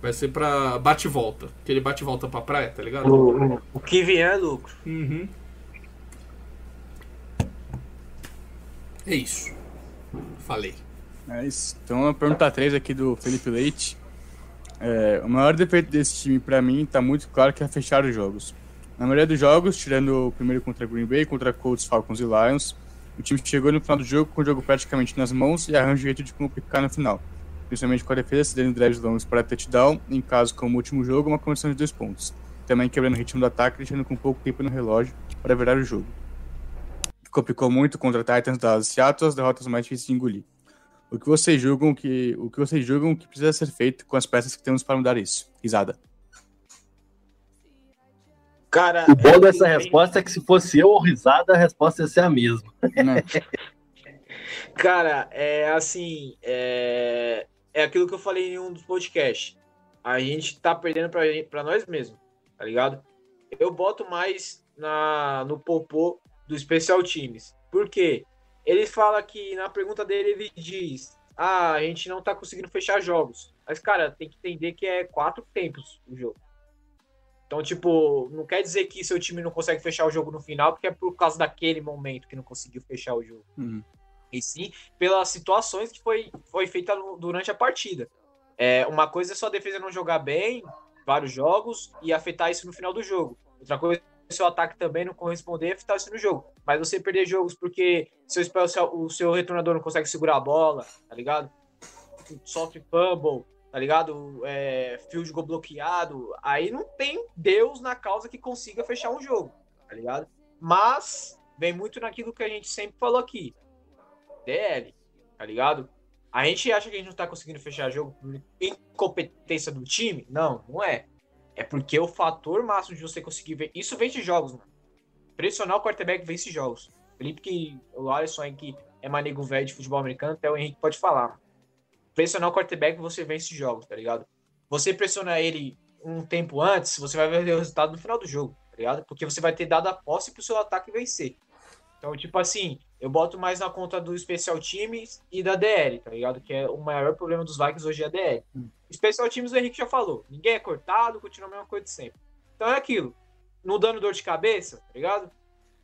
Vai ser pra bate e volta. Aquele bate e volta pra praia, tá ligado? O, o- que vier é lucro. Uhum. É isso. Falei. É isso. Então a pergunta 3 aqui do Felipe Leite. É, o maior defeito desse time pra mim tá muito claro que é fechar os jogos. Na maioria dos jogos, tirando o primeiro contra Green Bay, contra Colts, Falcons e Lions, o time chegou no final do jogo com o jogo praticamente nas mãos e arranja um jeito de complicar no final. Principalmente com a defesa cedendo drives longos para touchdown, em caso como o último jogo, uma conversão de dois pontos. Também quebrando o ritmo do ataque, deixando com pouco tempo no relógio para virar o jogo. Complicou muito contra Titans, e Seattle, as derrotas mais difíceis de engolir. O que vocês julgam que o que vocês julgam que precisa ser feito com as peças que temos para mudar isso? Risada. Cara, O bom é dessa resposta é que se fosse eu ou risada, a resposta ia ser a mesma. Né? <laughs> Cara, é assim, é, é aquilo que eu falei em um dos podcasts. A gente tá perdendo pra, pra nós mesmos, tá ligado? Eu boto mais na, no popô do Special Teams. Por quê? Ele fala que, na pergunta dele, ele diz: Ah, a gente não tá conseguindo fechar jogos. Mas, cara, tem que entender que é quatro tempos o jogo. Então, tipo, não quer dizer que seu time não consegue fechar o jogo no final, porque é por causa daquele momento que não conseguiu fechar o jogo Uhum. e sim pelas situações que foi, foi feita durante a partida. É, uma coisa é sua defesa não jogar bem vários jogos e afetar isso no final do jogo. Outra coisa é seu ataque também não corresponder e afetar isso no jogo. Mas você perder jogos porque seu, o seu retornador não consegue segurar a bola, tá ligado? Sofre fumble, tá ligado? É, field goal bloqueado. Aí não tem Deus na causa que consiga fechar um jogo, tá ligado? Mas vem muito naquilo que a gente sempre falou aqui. DL, tá ligado? A gente acha que a gente não tá conseguindo fechar jogo por incompetência do time? Não, não é. É porque o fator máximo de você conseguir ver. Isso vence jogos, mano. Pressionar o quarterback vence jogos. Felipe, que o Alisson aí que é manego velho de futebol americano, até o Henrique pode falar. Pressionar o quarterback você vence jogos, tá ligado? Você pressiona ele um tempo antes, você vai ver o resultado no final do jogo, tá ligado? Porque você vai ter dado a posse pro seu ataque vencer. Então, tipo assim, eu boto mais na conta do Special Teams e da DL, tá ligado? Que é o maior problema dos Vikings hoje é a DL. Special Teams o Henrique já falou. Ninguém é cortado, continua a mesma coisa de sempre. Então é aquilo. Não dando dor de cabeça, tá ligado?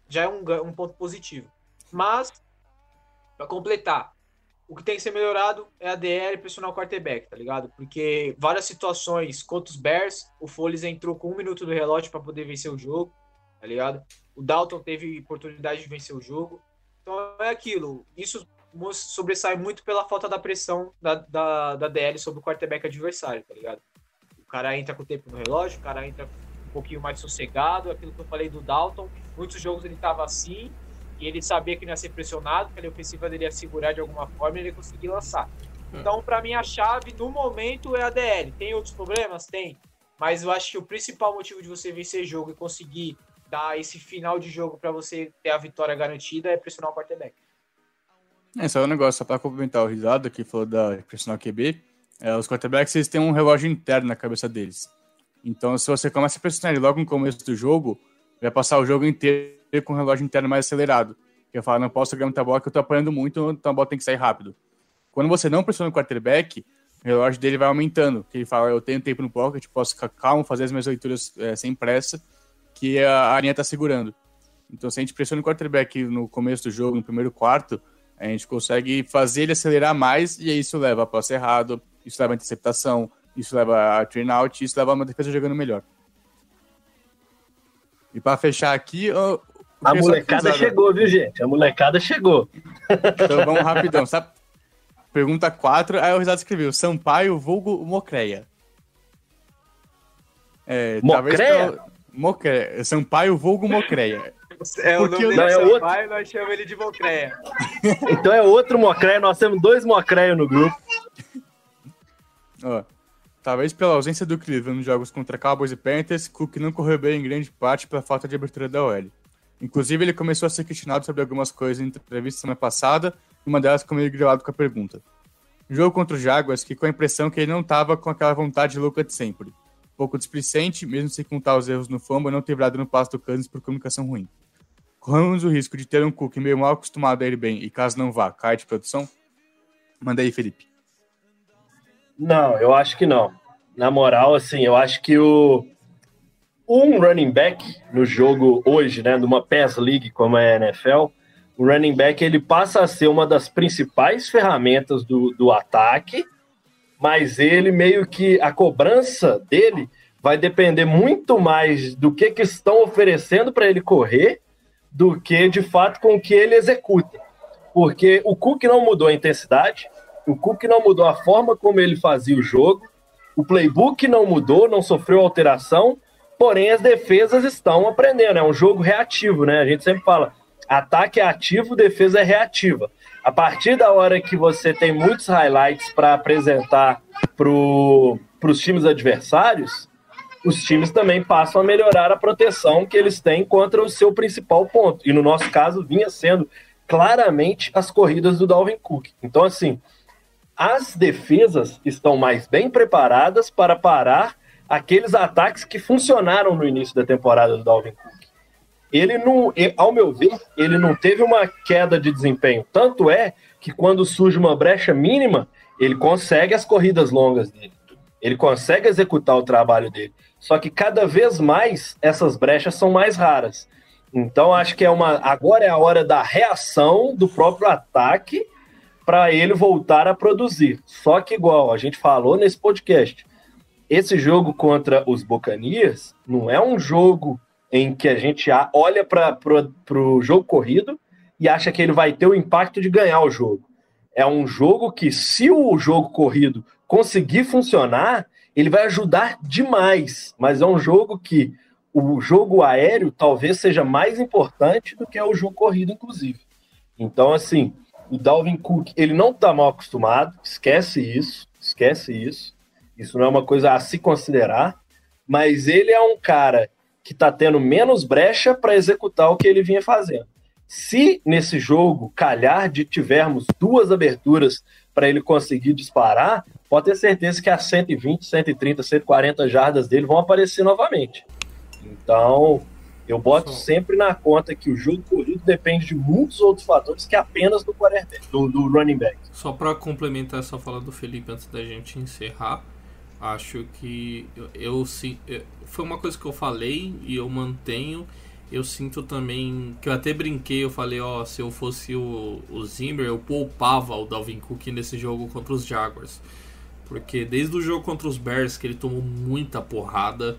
Já é um, um ponto positivo. Mas, pra completar, o que tem que ser melhorado é a DL pressionar o quarterback, tá ligado? Porque várias situações contra os Bears, o Foles entrou com um minuto do relógio pra poder vencer o jogo, tá ligado? O Dalton teve oportunidade de vencer o jogo. Então é aquilo. Isso sobressai muito pela falta da pressão da, da, da DL sobre o quarterback adversário, tá ligado? O cara entra com o tempo no relógio, o cara entra um pouquinho mais sossegado. Aquilo que eu falei do Dalton, muitos jogos ele tava assim e ele sabia que não ia ser pressionado, que a ofensiva dele ia segurar de alguma forma e ele ia conseguir lançar. Então, pra mim, a chave no momento é a DL. Tem outros problemas? Tem. Mas eu acho que o principal motivo de você vencer jogo e conseguir dar esse final de jogo pra você ter a vitória garantida é pressionar o quarterback. É, só um negócio, só pra complementar o risado que falou da pressionar o QB. É, os quarterbacks eles têm um relógio interno na cabeça deles. Então, se você começa a pressionar ele logo no começo do jogo, vai passar o jogo inteiro com o relógio interno mais acelerado. Eu falo, não posso ganhar muita bola que eu tô apanhando muito, então a bola tem que sair rápido. Quando você não pressiona o quarterback, o relógio dele vai aumentando. Que ele fala, eu tenho tempo no pocket, posso ficar calmo, fazer as minhas leituras é, sem pressa, que a, a linha tá segurando. Então, se a gente pressiona o quarterback no começo do jogo, no primeiro quarto, a gente consegue fazer ele acelerar mais e isso leva a passe errado, isso leva a interceptação, isso leva a turn out, isso leva a uma defesa jogando melhor. E para fechar aqui, o A molecada chegou, viu, gente? A molecada chegou. Então vamos rapidão. Sabe? Pergunta 4, aí o Risado escreveu: Sampaio vulgo Mocreia. É, talvez Mocreia? Mocreia. Sampaio vulgo Mocreia. É, Porque o nome eu- dele Não, é é outro. Sampaio, nós chamamos ele de Mocreia. Então é outro Mocreio, nós temos dois Mocreios no grupo. Ó, talvez pela ausência do Cleveland nos jogos contra Cowboys e Panthers, Cook não correu bem em grande parte pela falta de abertura da OL. Inclusive, ele começou a ser questionado sobre algumas coisas em entrevista semana passada, e uma delas comigo gravado com a pergunta. jogo contra o Jaguars, que com a impressão que ele não estava com aquela vontade louca de sempre. Um pouco displicente, mesmo sem contar os erros no fumble, não ter virado no passo do Kansas por comunicação ruim. Corremos o risco de ter um Cook meio mal acostumado a ir bem e caso não vá, cai de produção? Manda aí, Felipe. Não, eu acho que não. Na moral, assim, eu acho que o um running back no jogo hoje, né, numa pass league como é a NFL, o running back ele passa a ser uma das principais ferramentas do, do ataque, mas ele meio que a cobrança dele vai depender muito mais do que, que estão oferecendo para ele correr do que de fato com que ele executa. Porque o Cook não mudou a intensidade, o Cook não mudou a forma como ele fazia o jogo, o playbook não mudou, não sofreu alteração, porém as defesas estão aprendendo. É um jogo reativo, né? A gente sempre fala: ataque é ativo, defesa é reativa. A partir da hora que você tem muitos highlights para apresentar para os times adversários, os times também passam a melhorar a proteção que eles têm contra o seu principal ponto. E no nosso caso, vinha sendo claramente as corridas do Dalvin Cook. Então, assim, as defesas estão mais bem preparadas para parar aqueles ataques que funcionaram no início da temporada do Dalvin Cook. Ele não, ao meu ver, ele não teve uma queda de desempenho. Tanto é que quando surge uma brecha mínima, ele consegue as corridas longas dele. Ele consegue executar o trabalho dele. Só que cada vez mais essas brechas são mais raras. Então acho que é uma agora é a hora da reação do próprio ataque para ele voltar a produzir. Só que igual a gente falou nesse podcast, esse jogo contra os Bocanias não é um jogo em que a gente olha para o jogo corrido e acha que ele vai ter o impacto de ganhar o jogo. É um jogo que, se o jogo corrido conseguir funcionar, ele vai ajudar demais. Mas é um jogo que o jogo aéreo talvez seja mais importante do que o jogo corrido, inclusive. Então, assim, o Dalvin Cook, ele não está mal acostumado, esquece isso, esquece isso. Isso não é uma coisa a se considerar, mas ele é um cara que está tendo menos brecha para executar o que ele vinha fazendo. Se nesse jogo calhar de tivermos duas aberturas para ele conseguir disparar, pode ter certeza que as 120, 130, 140 jardas dele vão aparecer novamente. Então, eu boto sempre na conta que o jogo corrido depende de muitos outros fatores que apenas do quarterback, do, do running back. Só para complementar essa fala do Felipe antes da gente encerrar, acho que eu, eu, eu foi uma coisa que eu falei e eu mantenho. Eu sinto também que eu até brinquei, eu falei, ó, se eu fosse o, o Zimmer, eu poupava o Dalvin Cook nesse jogo contra os Jaguars. Porque desde o jogo contra os Bears que ele tomou muita porrada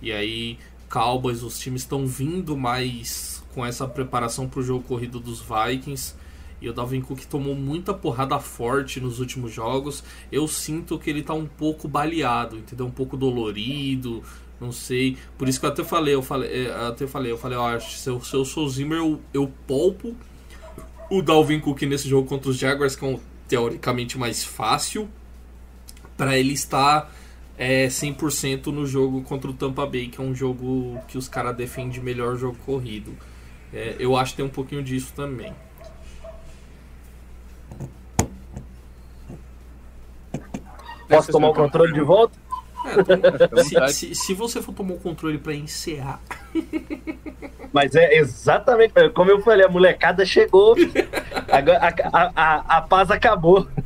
e aí Cowboys, os times estão vindo mais com essa preparação para o jogo corrido dos Vikings. E o Dalvin Cook tomou muita porrada forte nos últimos jogos. Eu sinto que ele tá um pouco baleado, entendeu? Um pouco dolorido, não sei. Por isso que eu até falei, eu falei, é, eu até falei, eu falei, ó, se eu, se eu sou o Zimmer, eu, eu polpo o Dalvin Cook nesse jogo contra os Jaguars, que é um, teoricamente mais fácil, para ele estar é, 100% no jogo contra o Tampa Bay, que é um jogo que os caras defendem melhor jogo corrido. É, eu acho que tem um pouquinho disso também. Posso tomar o controle de volta? É, <laughs> se, se, se, você for tomar o controle para encerrar. <laughs> Mas é exatamente como eu falei, a molecada chegou. Agora, a, a, a, a paz acabou. <laughs>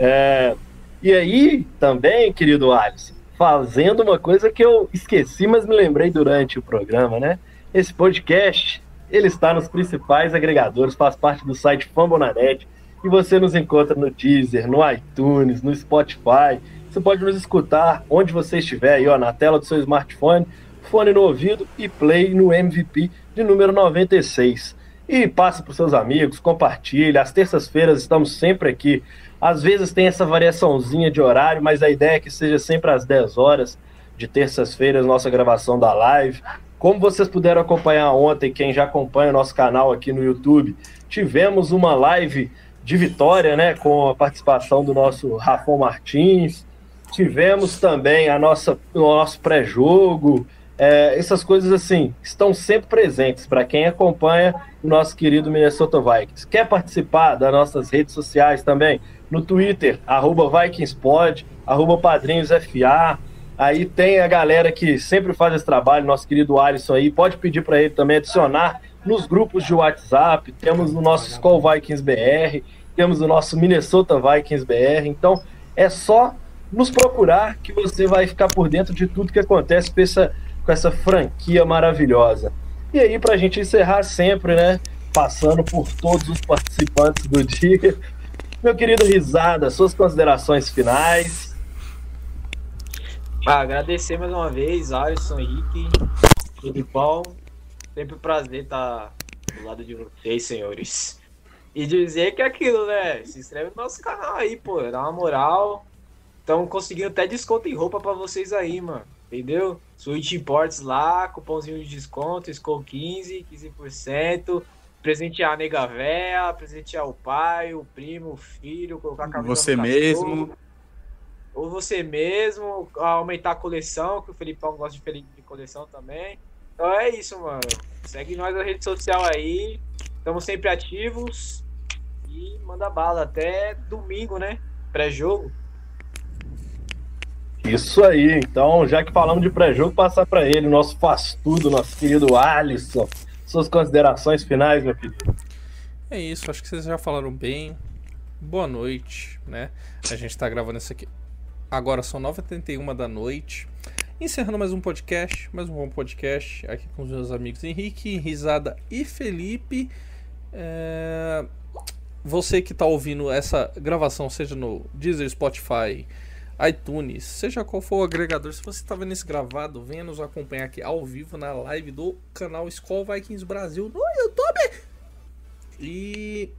É, e aí, também, querido Alisson, fazendo uma coisa que eu esqueci, mas me lembrei durante o programa, né? Esse podcast, ele está nos principais agregadores, faz parte do site Fambonanet, e você nos encontra no Deezer, no iTunes, no Spotify. Você pode nos escutar onde você estiver aí, ó, na tela do seu smartphone, fone no ouvido e play no MVP de número 96. E passe para seus amigos, compartilhe. Às terças-feiras estamos sempre aqui. Às vezes tem essa variaçãozinha de horário, mas a ideia é que seja sempre às 10 horas de terças-feiras, nossa gravação da live. Como vocês puderam acompanhar ontem, quem já acompanha o nosso canal aqui no YouTube, tivemos uma live de vitória, né, com a participação do nosso Rafão Martins. Tivemos também a nossa, o nosso pré-jogo. é, essas coisas assim estão sempre presentes para quem acompanha o nosso querido Minnesota Vikings. Quer participar das nossas redes sociais também? No Twitter, arroba VikingsPod, arroba PadrinhosFA. Aí tem a galera que sempre faz esse trabalho, nosso querido Alisson aí. Pode pedir para ele também adicionar nos grupos de WhatsApp. Temos o nosso Skull Vikings BR, temos o nosso Minnesota Vikings BR. Então é só nos procurar que você vai ficar por dentro de tudo que acontece com essa, com essa franquia maravilhosa. E aí, para a gente encerrar sempre, né? Passando por todos os participantes do <laughs> dia. Meu querido Risada, suas considerações finais. Ah, agradecer mais uma vez, Alisson, Henrique, Filipão. Sempre um prazer estar do lado de vocês, senhores. E dizer que é aquilo, né? Se inscreve no nosso canal aí, pô. Dá uma moral. Estamos conseguindo até desconto em roupa pra vocês aí, mano. Entendeu? Switch Imports lá, cupomzinho de desconto, Skull 15, 15%. Presentear a nega véia, presentear o pai, o primo, o filho, colocar a camisa Você mesmo. Ou você mesmo, aumentar a coleção, que o Felipão gosta de, de coleção também. Então é isso, mano. Segue nós na rede social aí. Estamos sempre ativos. E manda bala até domingo, né? Pré-jogo. Isso aí, então, já que falamos de pré-jogo, passar para ele, o nosso faz tudo, nosso querido Alisson. Suas considerações finais, meu querido. É isso, acho que vocês já falaram bem. Boa noite, né? A gente tá gravando isso aqui. Agora são 9h31 da noite. Encerrando mais um podcast, mais um bom podcast aqui com os meus amigos Henrique, Risada e Felipe. É, Você que tá ouvindo essa gravação, seja no Deezer, Spotify, iTunes, seja qual for o agregador, se você tá vendo isso gravado, venha nos acompanhar aqui ao vivo na live do canal Skull Vikings Brasil no YouTube. E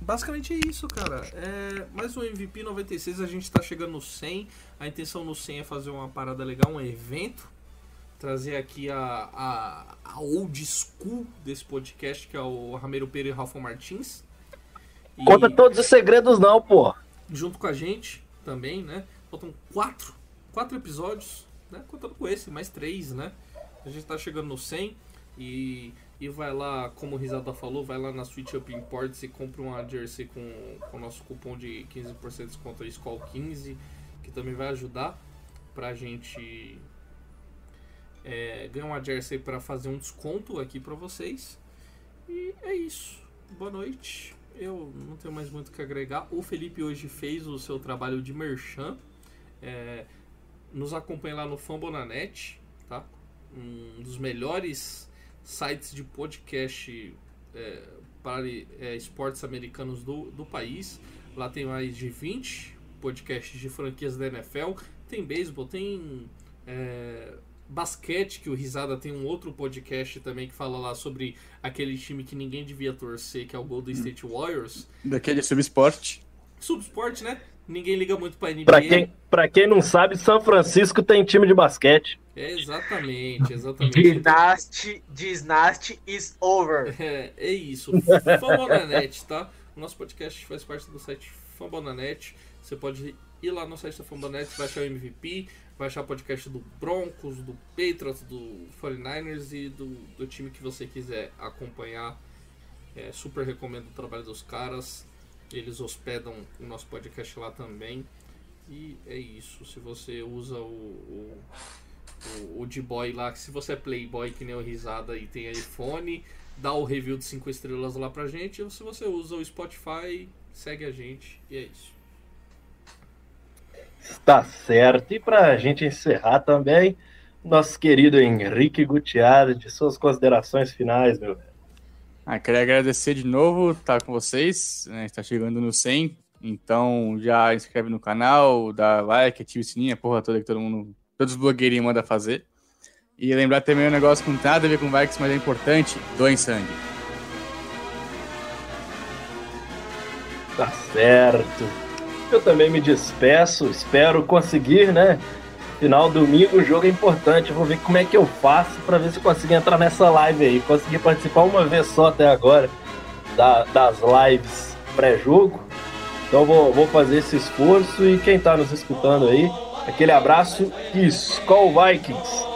basicamente é isso, cara. É, mais um MVP 96, a gente tá chegando no 100. A intenção no 100 é fazer uma parada legal, um evento. Trazer aqui a, a, a old school desse podcast, que é o Ramiro Pereira e Rafa Martins. E Conta todos os segredos, não, pô. junto com a gente também, né? Faltam quatro, quatro episódios, né? Contando com esse, mais três, né? A gente tá chegando no 100 e, e vai lá, como o Risada falou, vai lá na Switch Up Imports e compra uma jersey com, o nosso cupom de 15% de desconto aí, SCOL15, que também vai ajudar pra gente é, ganhar uma jersey para fazer um desconto aqui pra vocês. E é isso. Boa noite. Eu não tenho mais muito o que agregar. O Felipe hoje fez o seu trabalho de merchan. É, nos acompanhe lá no Fambonanet, tá? Um dos melhores sites de podcast é, para é, esportes americanos do, do país. Lá tem mais de 20 podcasts de franquias da NFL. Tem beisebol, tem é, basquete, que o Risada tem um outro podcast também que fala lá sobre aquele time que ninguém devia torcer, que é o Golden State Warriors. Daquele subesporte. Subsport, né? Ninguém liga muito pra NBA. Pra quem, pra quem não sabe, São Francisco tem time de basquete. É, exatamente, exatamente. Dynasty, Dynasty is over. <laughs> É, é isso. Fambonanet, tá? O nosso podcast faz parte do site Fambonanet. Você pode ir lá no site da Fambonanet, baixar o MVP, baixar o podcast do Broncos, do Patriots, do 49ers e do, do time que você quiser acompanhar. É, super recomendo o trabalho dos caras. Eles hospedam o nosso podcast lá também. E é isso. Se você usa o, o, o, D-Boy lá, se você é Playboy que nem o Risada e tem iPhone, dá o review de 5 estrelas lá pra gente. Ou se você usa o Spotify, segue a gente. E é isso. Tá certo. E pra gente encerrar também, nosso querido Henrique Gutierrez, suas considerações finais, meu velho. Ah, queria agradecer de novo estar com vocês. Né? Está chegando no 100. Então já inscreve no canal, dá like, ativa o sininho, a porra toda que todo mundo, todos os blogueirinhos mandam fazer. E lembrar também um negócio tem nada a ver com Vikings, mas é importante: doem sangue. Tá certo. Eu também me despeço, espero conseguir, né? Final domingo, o jogo é importante. Vou ver como é que eu faço para ver se consigo entrar nessa live aí. Consegui participar uma vez só até agora da- das lives pré-jogo. Então vou, vou fazer esse esforço e quem tá nos escutando aí, aquele abraço e Skull Vikings!